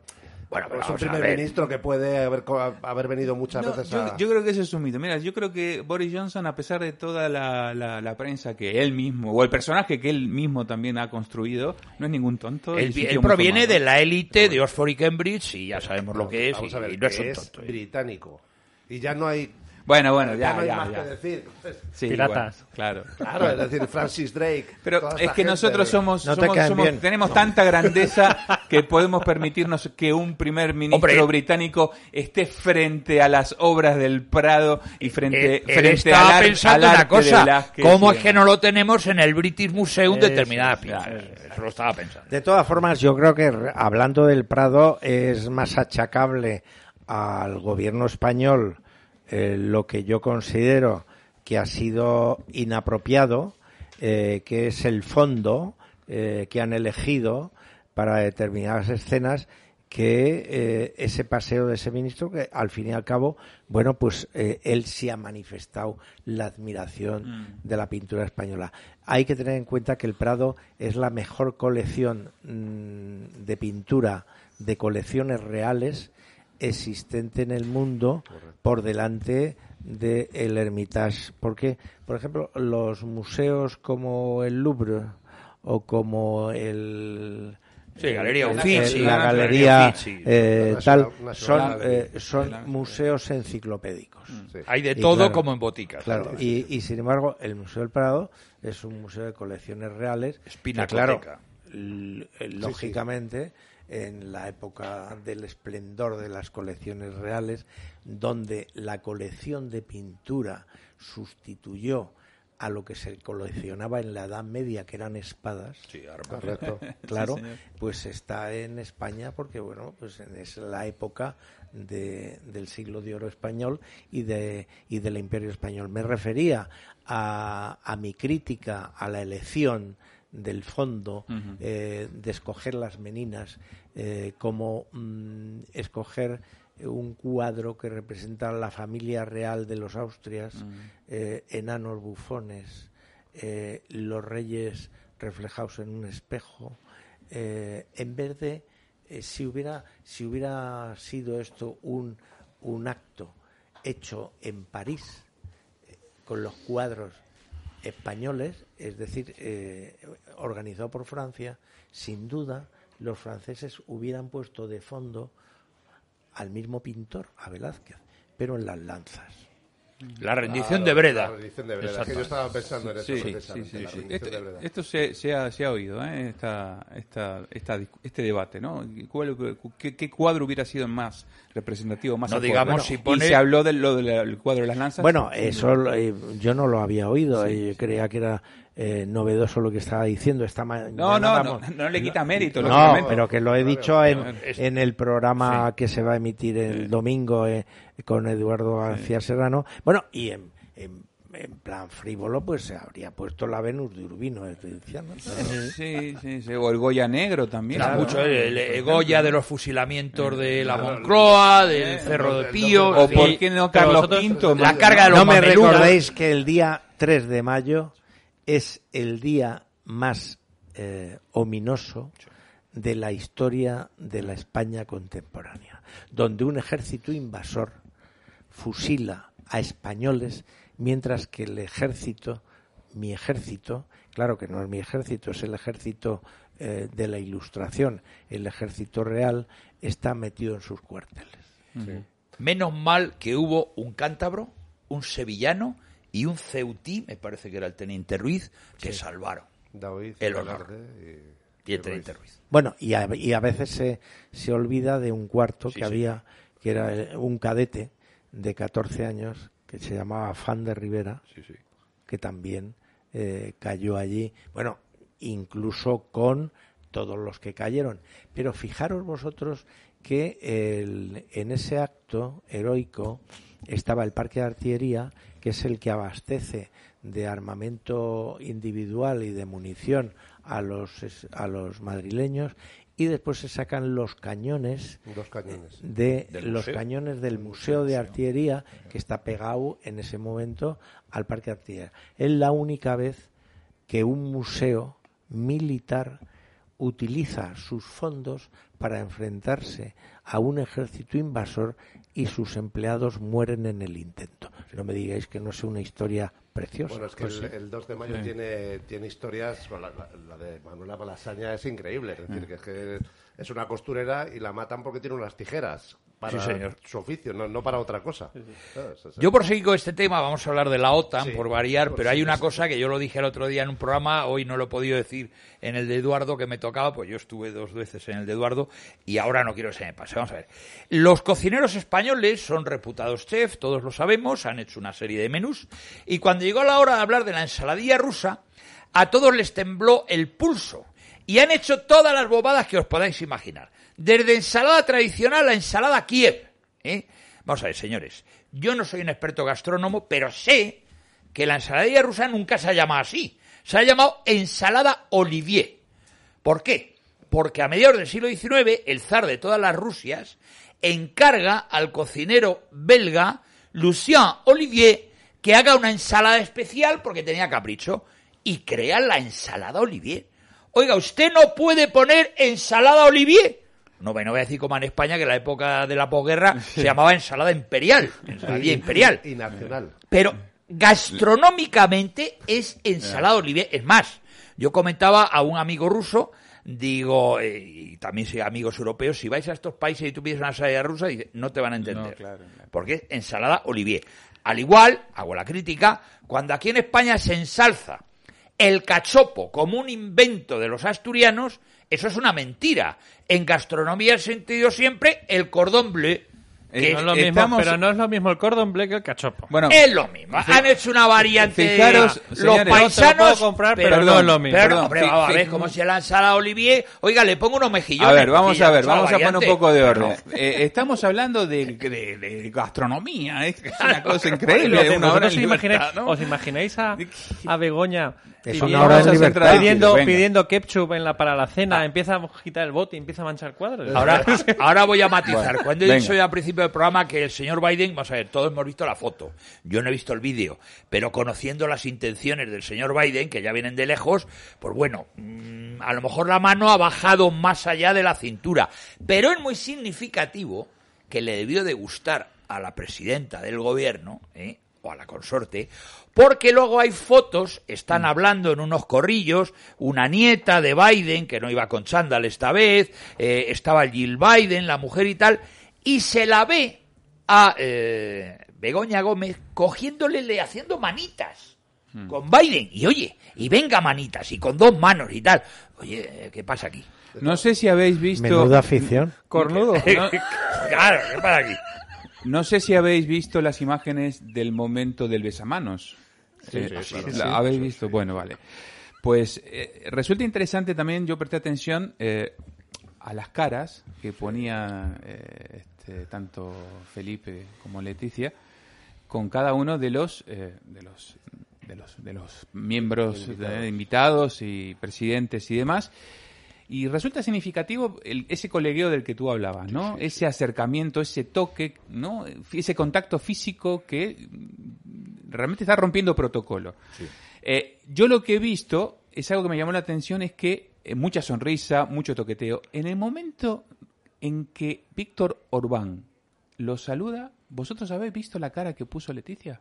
bueno, pero es un primer ministro que puede haber, haber venido muchas veces a... Yo, creo que ese es un mito. Mira, yo creo que Boris Johnson, a pesar de toda la, la, prensa que él mismo, o el personaje que él mismo también ha construido, no es ningún tonto. Él, proviene de la élite de Oxford y Cambridge y ya sabemos lo que es. Vamos a ver, y no es, tonto, ¿eh? británico. Y ya no hay bueno, bueno, ya, no hay ya, más ya. Que decir. Piratas. claro. Claro, es decir, Francis Drake. Pero es que nosotros somos, tenemos tanta grandeza que podemos permitirnos que un primer ministro británico esté frente a las obras del Prado y frente, eh, frente al, pensando una cosa. ¿Cómo es que no lo tenemos en el British Museum determinada Eso lo estaba pensando. De todas formas, yo creo que hablando del Prado es más achacable al gobierno español eh, lo que yo considero que ha sido inapropiado, eh, que es el fondo eh, que han elegido para determinadas escenas que ese paseo de ese ministro, que al fin y al cabo, bueno, pues él sí ha manifestado la admiración mm. de la pintura española. Hay que tener en cuenta que el Prado es la mejor colección mm, de pintura de colecciones reales existente en el mundo por delante del el Hermitage. Porque, por ejemplo, los museos como el Louvre o como el Sí, Galería Uffizi. La, Galería eh, tal, son, eh, son museos enciclopédicos. Mm. Hay de todo como en boticas. Claro, y, y, sin embargo, el Museo del Prado es un museo de colecciones reales. Espinacoteca. Claro, lógicamente en la época del esplendor de las colecciones reales, donde la colección de pintura sustituyó a lo que se coleccionaba en la Edad Media, que eran espadas. Sí, Correcto. Claro, pues está en España porque, bueno, pues es la época de, del siglo de oro español y, de, y del imperio español. Me refería a, a mi crítica a la elección del fondo, eh, de escoger las meninas, eh, como mm, escoger un cuadro que representa la familia real de los Austrias, eh, enanos bufones, los reyes reflejados en un espejo, en vez de si hubiera si hubiera sido esto un un acto hecho en París con los cuadros españoles, es decir, eh, organizado por Francia, sin duda los franceses hubieran puesto de fondo al mismo pintor, a Velázquez, pero en las lanzas. La rendición de Breda. La rendición de Breda. Que yo estaba pensando en eso. Sí, sí, sí, este, esto se, se, ha, se, ha, oído, ¿eh? esta, esta, esta, este debate, ¿no? qué, qué, cuadro hubiera sido más representativo, más no digamos si pone... Y se habló de lo del cuadro de las lanzas. Bueno, eso eh, yo no lo había oído. y creía que era eh, novedoso lo que estaba diciendo esta mañana. No, no, vamos- no, no le quita mérito. No, pero que lo he dicho en, en el programa que se va a emitir el domingo eh, con Eduardo García Serrano. Bueno, y en, en, en plan frívolo, pues se habría puesto la Venus de Urbino. diciendo. Sí, sí, sí. O el Goya Negro también. Mucho el, el Goya de los fusilamientos de la Moncloa, del Cerro de Pío. O por qué no Carlos V, La carga de los no me recordéis que el día 3 de mayo es el día más eh, ominoso de la historia de la España contemporánea, donde un ejército invasor fusila a españoles mientras que el ejército, mi ejército, claro que no es mi ejército, es el ejército eh, de la ilustración, el ejército real, está metido en sus cuarteles. Menos mal que hubo un cántabro, un sevillano y un ceutí, me parece que era el teniente Ruiz, que salvaron David, el honor. Velarde Y el teniente Ruiz. Bueno, y a, y a veces se, se olvida de un cuarto Sí, que sí. había, que era eh, un cadete de 14 años, que se llamaba Fan de Rivera, que también eh, cayó allí. Bueno, incluso con todos los que cayeron. Pero fijaros vosotros que el- en ese acto heroico estaba el parque de artillería, que es el que abastece de armamento individual y de munición a los, a los madrileños, y después se sacan los cañones Dos cañones. de los museo. cañones del Museo de Artillería que está pegado en ese momento al Parque de Artillería. Es la única vez que un museo militar utiliza sus fondos para enfrentarse a un ejército invasor y sus empleados mueren en el intento. No me digáis que no es una historia preciosa. Bueno, es que Pues el, sí. el 2 de mayo Sí. tiene, tiene historias. la, la- la de Manuela Malasaña es increíble. Es decir, que es que es una costurera y la matan porque tiene unas tijeras para Sí, señor. su oficio, no, no para otra cosa. Sea, Yo por seguir con este tema, vamos a hablar de la OTAN, Sí, por variar, por pero hay una cosa que yo lo dije el otro día en un programa, hoy no lo he podido decir en el de Eduardo que me tocaba, pues yo estuve dos veces en el de Eduardo y ahora no quiero que se me pase. Vamos a ver. Los cocineros españoles son reputados chefs, todos lo sabemos, han hecho una serie de menús, y cuando llegó la hora de hablar de la ensaladilla rusa, a todos les tembló el pulso y han hecho todas las bobadas que os podáis imaginar. Desde ensalada tradicional a ensalada Kiev. ¿eh? Vamos a ver, señores. Yo no soy un experto gastrónomo, pero sé que la ensaladilla rusa nunca se ha llamado así. Se ha llamado ensalada Olivier. ¿Por qué? Porque a mediados del siglo XIX, el zar de todas las Rusias encarga al cocinero belga Lucien Olivier que haga una ensalada especial porque tenía capricho y crea la ensalada Olivier. Oiga, usted no puede poner ensalada Olivier. No, no voy a decir como en España que en la época de la posguerra se llamaba ensalada imperial, ensaladilla imperial. Y nacional. Pero gastronómicamente es ensalada Olivier. Es más, yo comentaba a un amigo ruso, digo, eh, y también soy amigos europeos, si vais a estos países y tú pides una ensalada rusa, no te van a entender. No, claro, claro. Porque es ensalada Olivier. Al igual, hago la crítica, cuando aquí en España se ensalza el cachopo como un invento de los asturianos, eso es una mentira. En gastronomía he sentido siempre el cordón bleu. que no es lo mismo, estamos- pero no es lo mismo el cordon bleu que el cachopo. Bueno, es lo mismo. Han hecho una variante. Fijaros, los señores, no paisanos. puedo comprar, pero no es lo mismo. Pero, Perdón, vamos a ver cómo se la ensalada Olivier. Oiga, le pongo unos mejillones. A ver, vamos a ver, la vamos a poner un poco de orden. Eh, estamos hablando de, de- de gastronomía, es una cosa increíble. Una hora libertad, ¿no? ¿Os imagináis a, a Begoña Es pidiendo, una hora en libertad. pidiendo, pidiendo ketchup en la, para la cena? Empieza a quitar el bote y empieza a manchar cuadros. Ahora, ahora voy a matizar. Bueno, Cuando he dicho ya al principio del programa que el señor Biden, vamos a ver, todos hemos visto la foto. Yo no he visto el vídeo, pero conociendo las intenciones del señor Biden, que ya vienen de lejos, pues bueno, mm, a lo mejor la mano ha bajado más allá de la cintura. Pero es muy significativo que le debió de gustar a la presidenta del gobierno, ¿eh? O a la consorte, porque luego hay fotos, están hablando en unos corrillos, una nieta de Biden, que no iba con chándal esta vez, eh, estaba Jill Biden, la mujer y tal, y se la ve a eh, Begoña Gómez cogiéndole, le haciendo manitas con Biden, y oye, y venga manitas, y con dos manos y tal. Oye, ¿qué pasa aquí? No sé si habéis visto. Menuda afición. Cornudo. No, claro, ¿qué pasa aquí? No sé si habéis visto las imágenes del momento del besamanos. Eh, sí, sí, ¿la. ¿Habéis Sí, visto? Bueno, vale. Pues eh, resulta interesante también, yo presté atención eh, a las caras que ponía eh, este, tanto Felipe como Leticia con cada uno de los eh, de los de los de los miembros de- invitados y presidentes y demás y resulta significativo el- ese colegueo del que tú hablabas, ¿no? Ese acercamiento, ese toque, ¿no? Ese contacto físico que mm, realmente está rompiendo protocolo. Eh, yo lo que he visto es algo que me llamó la atención, es que eh, mucha sonrisa, mucho toqueteo. En el momento en que Víctor Orbán lo saluda, ¿vosotros habéis visto la cara que puso Leticia?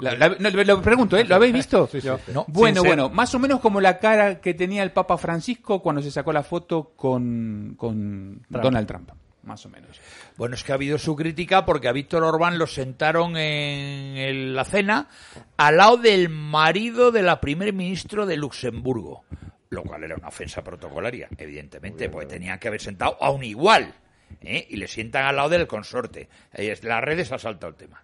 La- la- no, lo pregunto, ¿eh? ¿Lo habéis visto? Sí, sí, sí. No, bueno, bueno, más o menos como la cara que tenía el Papa Francisco cuando se sacó la foto con, con Trump. Donald Trump, más o menos. Bueno, es que ha habido su crítica porque a Víctor Orbán lo sentaron en la cena al lado del marido de la primer ministro de Luxemburgo, lo cual era una ofensa protocolaria, evidentemente, porque tenían que haber sentado a un igual, ¿eh? y le sientan al lado del consorte. Las redes ha saltado el tema.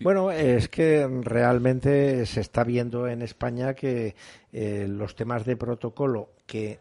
Bueno, es que realmente se está viendo en España que eh, los temas de protocolo que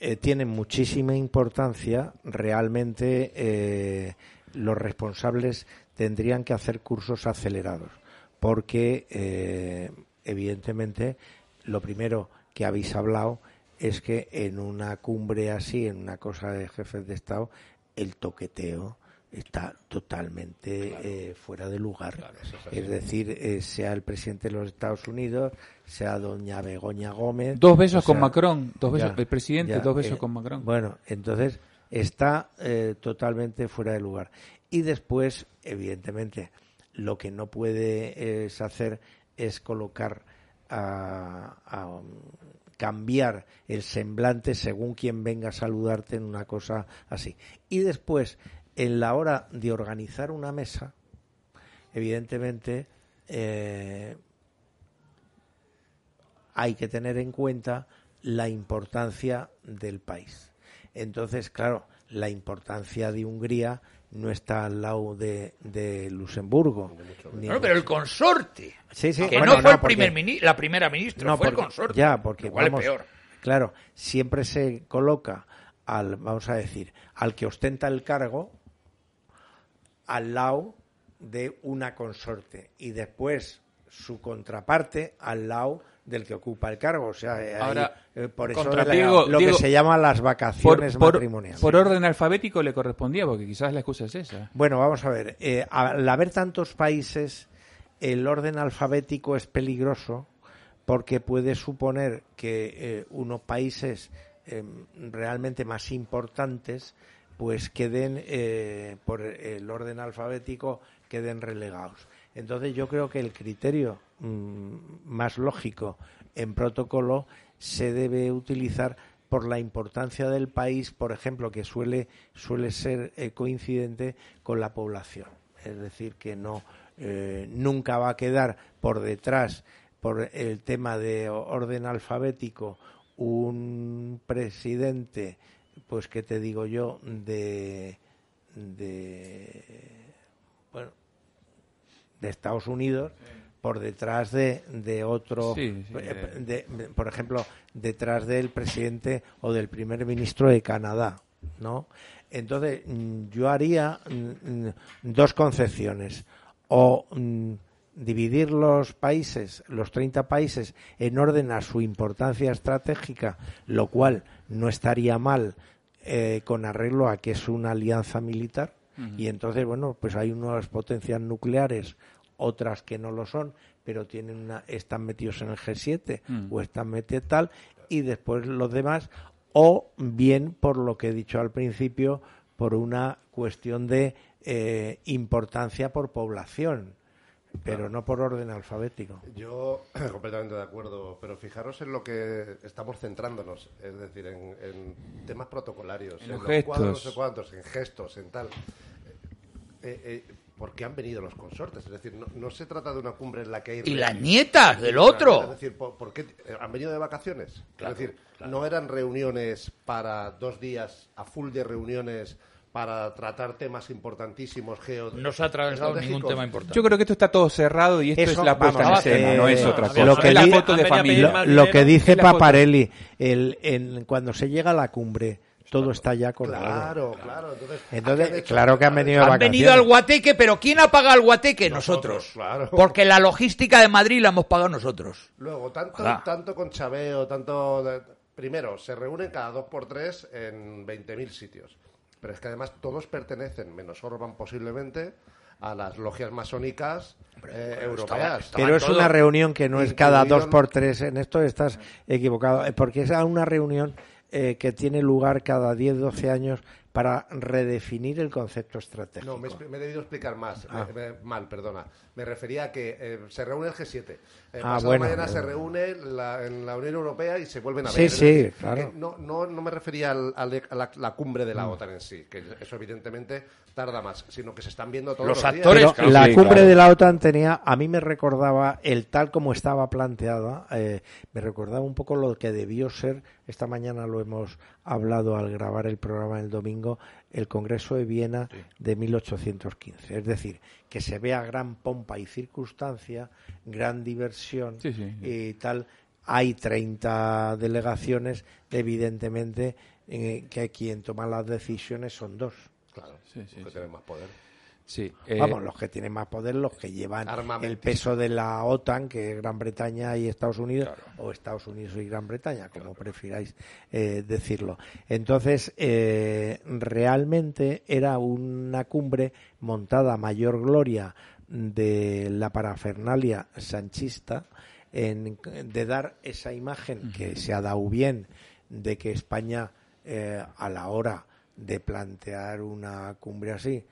eh, tienen muchísima importancia, realmente eh, los responsables tendrían que hacer cursos acelerados, porque evidentemente lo primero que habéis hablado es que en una cumbre así, en una cosa de jefes de Estado, el toqueteo está totalmente eh, fuera de lugar. es decir, eh, sea el presidente de los Estados Unidos, sea doña Begoña Gómez. Dos besos o con Macron, dos besos- ya, el presidente, ya, dos besos eh, con Macron. Bueno, entonces está eh, totalmente fuera de lugar. Y después, evidentemente, lo que no puedes hacer es colocar a, a, um, cambiar el semblante según quien venga a saludarte en una cosa así. Y después, en la hora de organizar una mesa, evidentemente eh, hay que tener en cuenta la importancia del país. Entonces, claro, la importancia de Hungría no está al lado de, de Luxemburgo. ni Bueno, pero el consorte, Sí, sí, que bueno, no fue el porque- primer mini- la primera ministra, no, fue el porque- consorte. Ya, porque Igual es peor. claro, siempre se coloca al, vamos a decir, al que ostenta el cargo al lado de una consorte y después su contraparte al lado del que ocupa el cargo. O sea, eh, ahí, Ahora, eh, por eso la- Diego- lo Diego, que se llama las vacaciones por, matrimoniales. por orden alfabético le correspondía, porque quizás la excusa es esa. Bueno, vamos a ver. eh, al haber tantos países, el orden alfabético es peligroso porque puede suponer que eh, unos países eh, realmente más importantes pues queden eh, por el orden alfabético queden relegados. Entonces yo creo que el criterio mm, más lógico en protocolo se debe utilizar por la importancia del país, por ejemplo, que suele suele ser eh, coincidente con la población. Es decir, que no eh, nunca va a quedar por detrás por el tema de orden alfabético un presidente, pues que te digo yo, de de bueno de Estados Unidos por detrás de, de otro, Sí, sí, eh, de- de- por ejemplo, detrás del presidente o del primer ministro de Canadá, ¿no? Entonces, mm, yo haría mm, mm, dos concepciones. O dividir los países, los 30 países, en orden a su importancia estratégica, lo cual no estaría mal eh, con arreglo a que es una alianza militar. Y entonces, bueno, pues hay unas potencias nucleares, otras que no lo son, pero tienen una, están metidos en el G7 Mm. o están metidos tal, y después los demás, o bien por lo que he dicho al principio, por una cuestión de eh, importancia por población, pero no por orden alfabético. Yo completamente de acuerdo, pero fijaros en lo que estamos centrándonos, es decir, en, en temas protocolarios, En los los cuadros, no gestos. sé cuántos, en gestos, en tal. Eh, eh, ¿Por qué han venido los consortes? Es decir, no, no se trata de una cumbre en la que hay... Y las nietas del otro. Es decir, ¿por, por qué eh, han venido de vacaciones? Claro, es decir, claro. no eran reuniones para dos días a full de reuniones para tratar temas importantísimos geo No se ha tratado ningún tema importante. Yo creo que esto está todo cerrado y esto Eso, es la puesta vamos, en escena, eh, no es otra cosa. Lo que, es la foto de familia. más lo que dice. Paparelli, el, en, cuando se llega a la cumbre, todo está ya acordado. Claro, claro. Entonces, Entonces, claro que han venido Han vacaciones. venido al Guateque, pero ¿quién ha pagado el Guateque? Nosotros. claro. Porque la logística de Madrid la hemos pagado nosotros. Luego, tanto, Ojalá. tanto con chabeo, tanto... de- primero, se reúnen cada dos por tres en 20.000 sitios. Pero es que además todos pertenecen, menos Orban posiblemente, a las logias masónicas eh, europeas. Pero es una reunión que no es cada dos por tres. En esto estás equivocado, eh, porque es una reunión eh, que tiene lugar cada 10, 12 años para redefinir el concepto estratégico. No, me, he- me he debido explicar más, Ah. me- me- mal, perdona. Me refería a que eh, se reúne el G7. Eh, Ah, pasado bueno, mañana bueno. se reúne la, en la Unión Europea y se vuelven a Sí, ver. Sí, decir, claro. que no, no, no me refería al- al- a la, la cumbre de la Mm. OTAN en sí, que eso evidentemente tarda más, sino que se están viendo todos Los los, actores, días. Pero la cumbre de la OTAN tenía, a mí me recordaba, el tal como estaba planteada, eh, me recordaba un poco lo que debió ser, esta mañana lo hemos hablado al grabar el programa el domingo, el Congreso de Viena de 1815. Es decir, que se vea gran pompa y circunstancia, gran diversión Sí, sí. y tal. Hay 30 delegaciones, evidentemente, eh, que quien toma las decisiones son dos. Claro, Sí, sí, que sí. tienen más poder. Sí, eh, Vamos, los que tienen más poder, los que llevan el peso de la OTAN, que es Gran Bretaña y Estados Unidos, o Estados Unidos y Gran Bretaña, como prefiráis eh, decirlo. Entonces, eh, realmente era una cumbre montada a mayor gloria de la parafernalia sanchista, en- de dar esa imagen que se ha dado bien de que España, a la hora de plantear una cumbre así,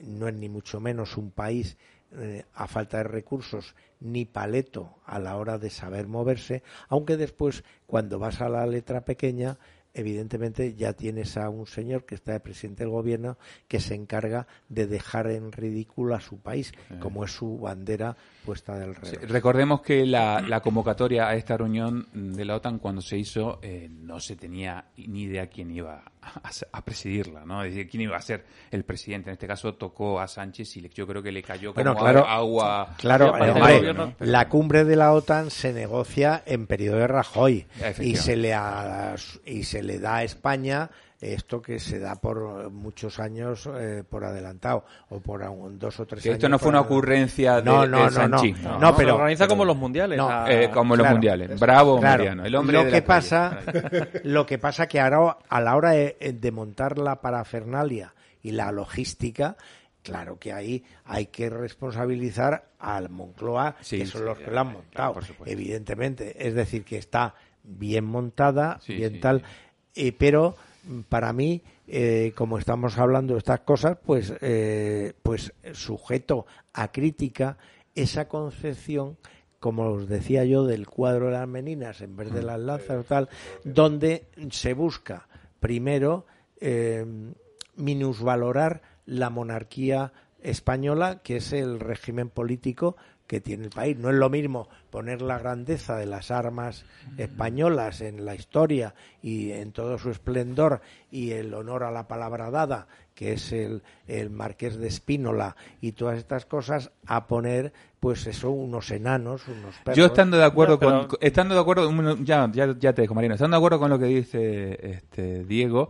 no es ni mucho menos un país eh, a falta de recursos ni paleto a la hora de saber moverse, aunque después cuando vas a la letra pequeña evidentemente ya tienes a un señor que está de presidente del gobierno que se encarga de dejar en ridículo a su país, como es su bandera puesta del Sí, revés. recordemos que la, la convocatoria a esta reunión de la OTAN cuando se hizo eh, no se tenía ni idea quién iba a, a presidirla, ¿no? Es decir, quién iba a ser el presidente. En este caso tocó a Sánchez y yo creo que le cayó como Bueno, claro, agua. claro, eh, gobierno, pero- la cumbre de la OTAN se negocia en periodo de Rajoy y se le ha- y se le da a España esto que se da por muchos años eh, por adelantado o por un- dos o tres Que años. esto no fue una adelantado. ocurrencia de- no, del no, no, no, no, No, pero se organiza como los mundiales. No, a- Eh, como los mundiales. Bravo, Claro. Mariano. El hombre lo de que la calle. pasa lo que pasa que ahora a la hora de, de montar la parafernalia y la logística claro que ahí hay que responsabilizar al Moncloa Sí, que son sí, los que lo han claro, montado evidentemente es decir que está bien montada Sí, bien sí, tal eh, pero para mí eh, como estamos hablando de estas cosas pues eh, pues sujeto a crítica esa concepción como os decía yo del cuadro de las meninas en vez de las lanzas o tal donde se busca primero eh, minusvalorar la monarquía española, que es el régimen político que tiene el país. No es lo mismo poner la grandeza de las armas españolas en la historia y en todo su esplendor y el honor a la palabra dada, que es el, el marqués de Espínola y todas estas cosas, a poner, pues eso, unos enanos, unos perros. Yo estando de acuerdo No, pero- con, estando de acuerdo, ya, ya, ya te dejo Mariano, estando de acuerdo con lo que dice este Diego,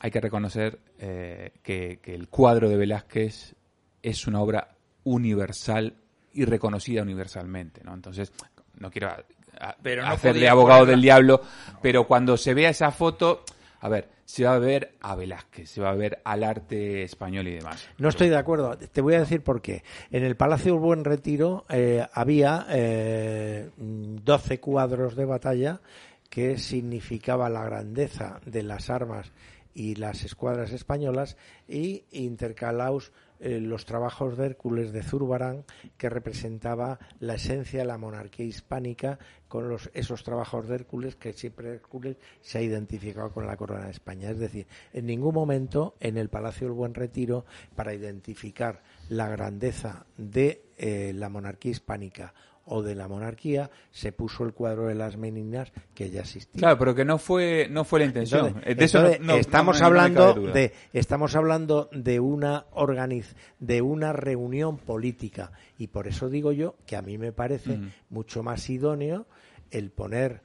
hay que reconocer eh, que, que el cuadro de Velázquez es una obra universal y reconocida universalmente, ¿no? Entonces, no quiero a- a- Pero no hacerle abogado del diablo, pero cuando se vea esa foto, a ver, se va a ver a Velázquez, se va a ver al arte español y demás. No estoy de acuerdo. Te voy a decir por qué. En el Palacio del Buen Retiro eh, había eh, 12 cuadros de batalla que significaba la grandeza de las armas y las escuadras españolas y intercalaos eh, los trabajos de Hércules de Zurbarán que representaba la esencia de la monarquía hispánica con los, esos trabajos de Hércules que siempre Hércules se ha identificado con la corona de España. Es decir, en ningún momento en el Palacio del Buen Retiro para identificar la grandeza de eh, la monarquía hispánica o de la monarquía, se puso el cuadro de las meninas que ya existía. Claro, pero que no fue no fue la intención. Entonces, de eso no- entonces, no- estamos no no hablando de estamos hablando de una organiz de una reunión política y por eso digo yo que a mí me parece mucho más idóneo el poner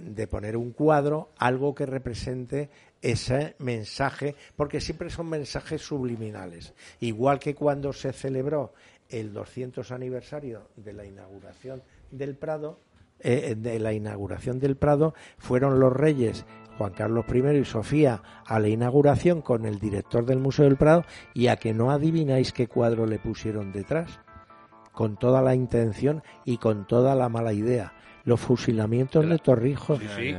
de poner un cuadro algo que represente ese mensaje porque siempre son mensajes subliminales igual que cuando se celebró el 200 aniversario de la inauguración del Prado eh, de la inauguración del Prado fueron los reyes Juan Carlos I y Sofía a la inauguración con el director del Museo del Prado y a que no adivináis qué cuadro le pusieron detrás con toda la intención y con toda la mala idea los fusilamientos de Torrijos Sí, sí.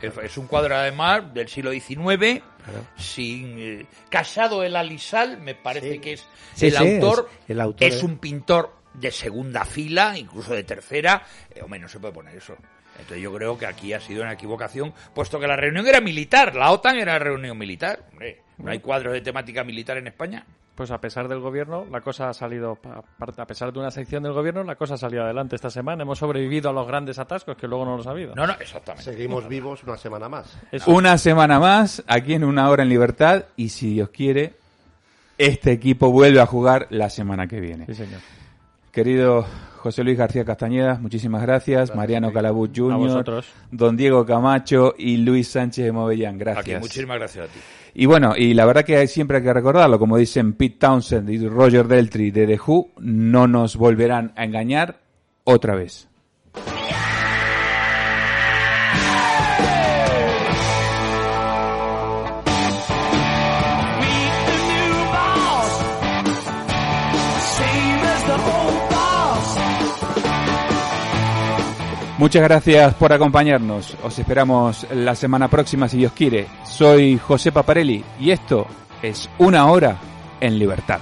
Es, es un cuadro además del siglo XIX, sin eh, Casado el Alisal, me parece Sí. que es Sí, el, sí, autor, es- el autor es es- un pintor de segunda fila, incluso de tercera, eh, hombre, no se puede poner eso. Entonces yo creo que aquí ha sido una equivocación, puesto que la reunión era militar, la OTAN era reunión militar. Hombre, ¿no hay cuadros de temática militar en España? Pues a pesar del gobierno, la cosa ha salido, a pesar de una sección del gobierno, la cosa ha salido adelante esta semana. Hemos sobrevivido a los grandes atascos que luego no los ha habido. No, no, exactamente. Seguimos vivos una semana más. Una semana más, aquí en Una Hora en Libertad, y si Dios quiere, este equipo vuelve a jugar la semana que viene. Sí, señor. Querido José Luis García Castañeda, muchísimas gracias. Mariano Calabut Jr.. Don Diego Camacho y Luis Sánchez de Movellán. Gracias. Aquí, muchísimas gracias a ti. Y bueno, y la verdad que hay- siempre hay que recordarlo, como dicen Pete Townsend y Roger Deltry de The Who, no nos volverán a engañar otra vez. Muchas gracias por acompañarnos. Os esperamos la semana próxima si Dios quiere. Soy José Paparelli y esto es Una Hora en Libertad.